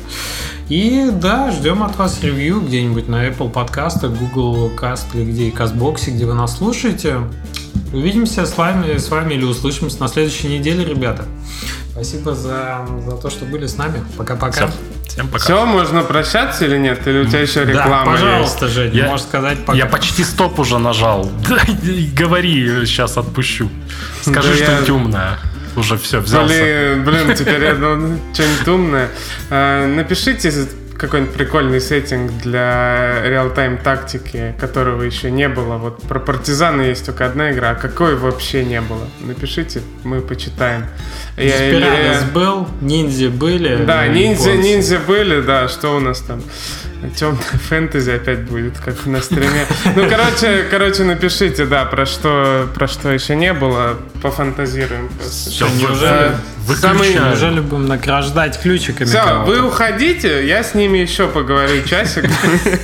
И да, ждем от вас ревью где-нибудь на Apple подкастах, Google Cast или где и Castbox, где вы нас слушаете. Увидимся с вами, с вами или услышимся на следующей неделе, ребята. Спасибо за, за то, что были с нами. Пока-пока. Всем пока. Все, можно прощаться или нет? Или у тебя еще реклама да, пожалуйста, есть? Жень, я, можешь сказать пока. Я почти стоп уже нажал. Говори, сейчас отпущу. Скажи да что-нибудь я... умное. Уже все, взялся. Блин, блин теперь я ну, что-нибудь умное. А, напишите какой-нибудь прикольный сеттинг для реал-тайм тактики, которого еще не было. Вот про партизаны есть только одна игра, а какой вообще не было. Напишите, мы почитаем. Спиранос был, ниндзя были. Да, ниндзя, ниндзя были, да, что у нас там? Темная фэнтези опять будет, как на стриме. Ну, короче, короче, напишите, да, про что, про что еще не было, пофантазируем. Все, неужели, Самый... неужели будем награждать ключиками Все, вы уходите, я с ними еще поговорю часик.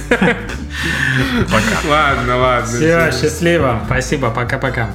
Пока. Ладно, ладно. Все, счастливо. Спасибо, пока-пока.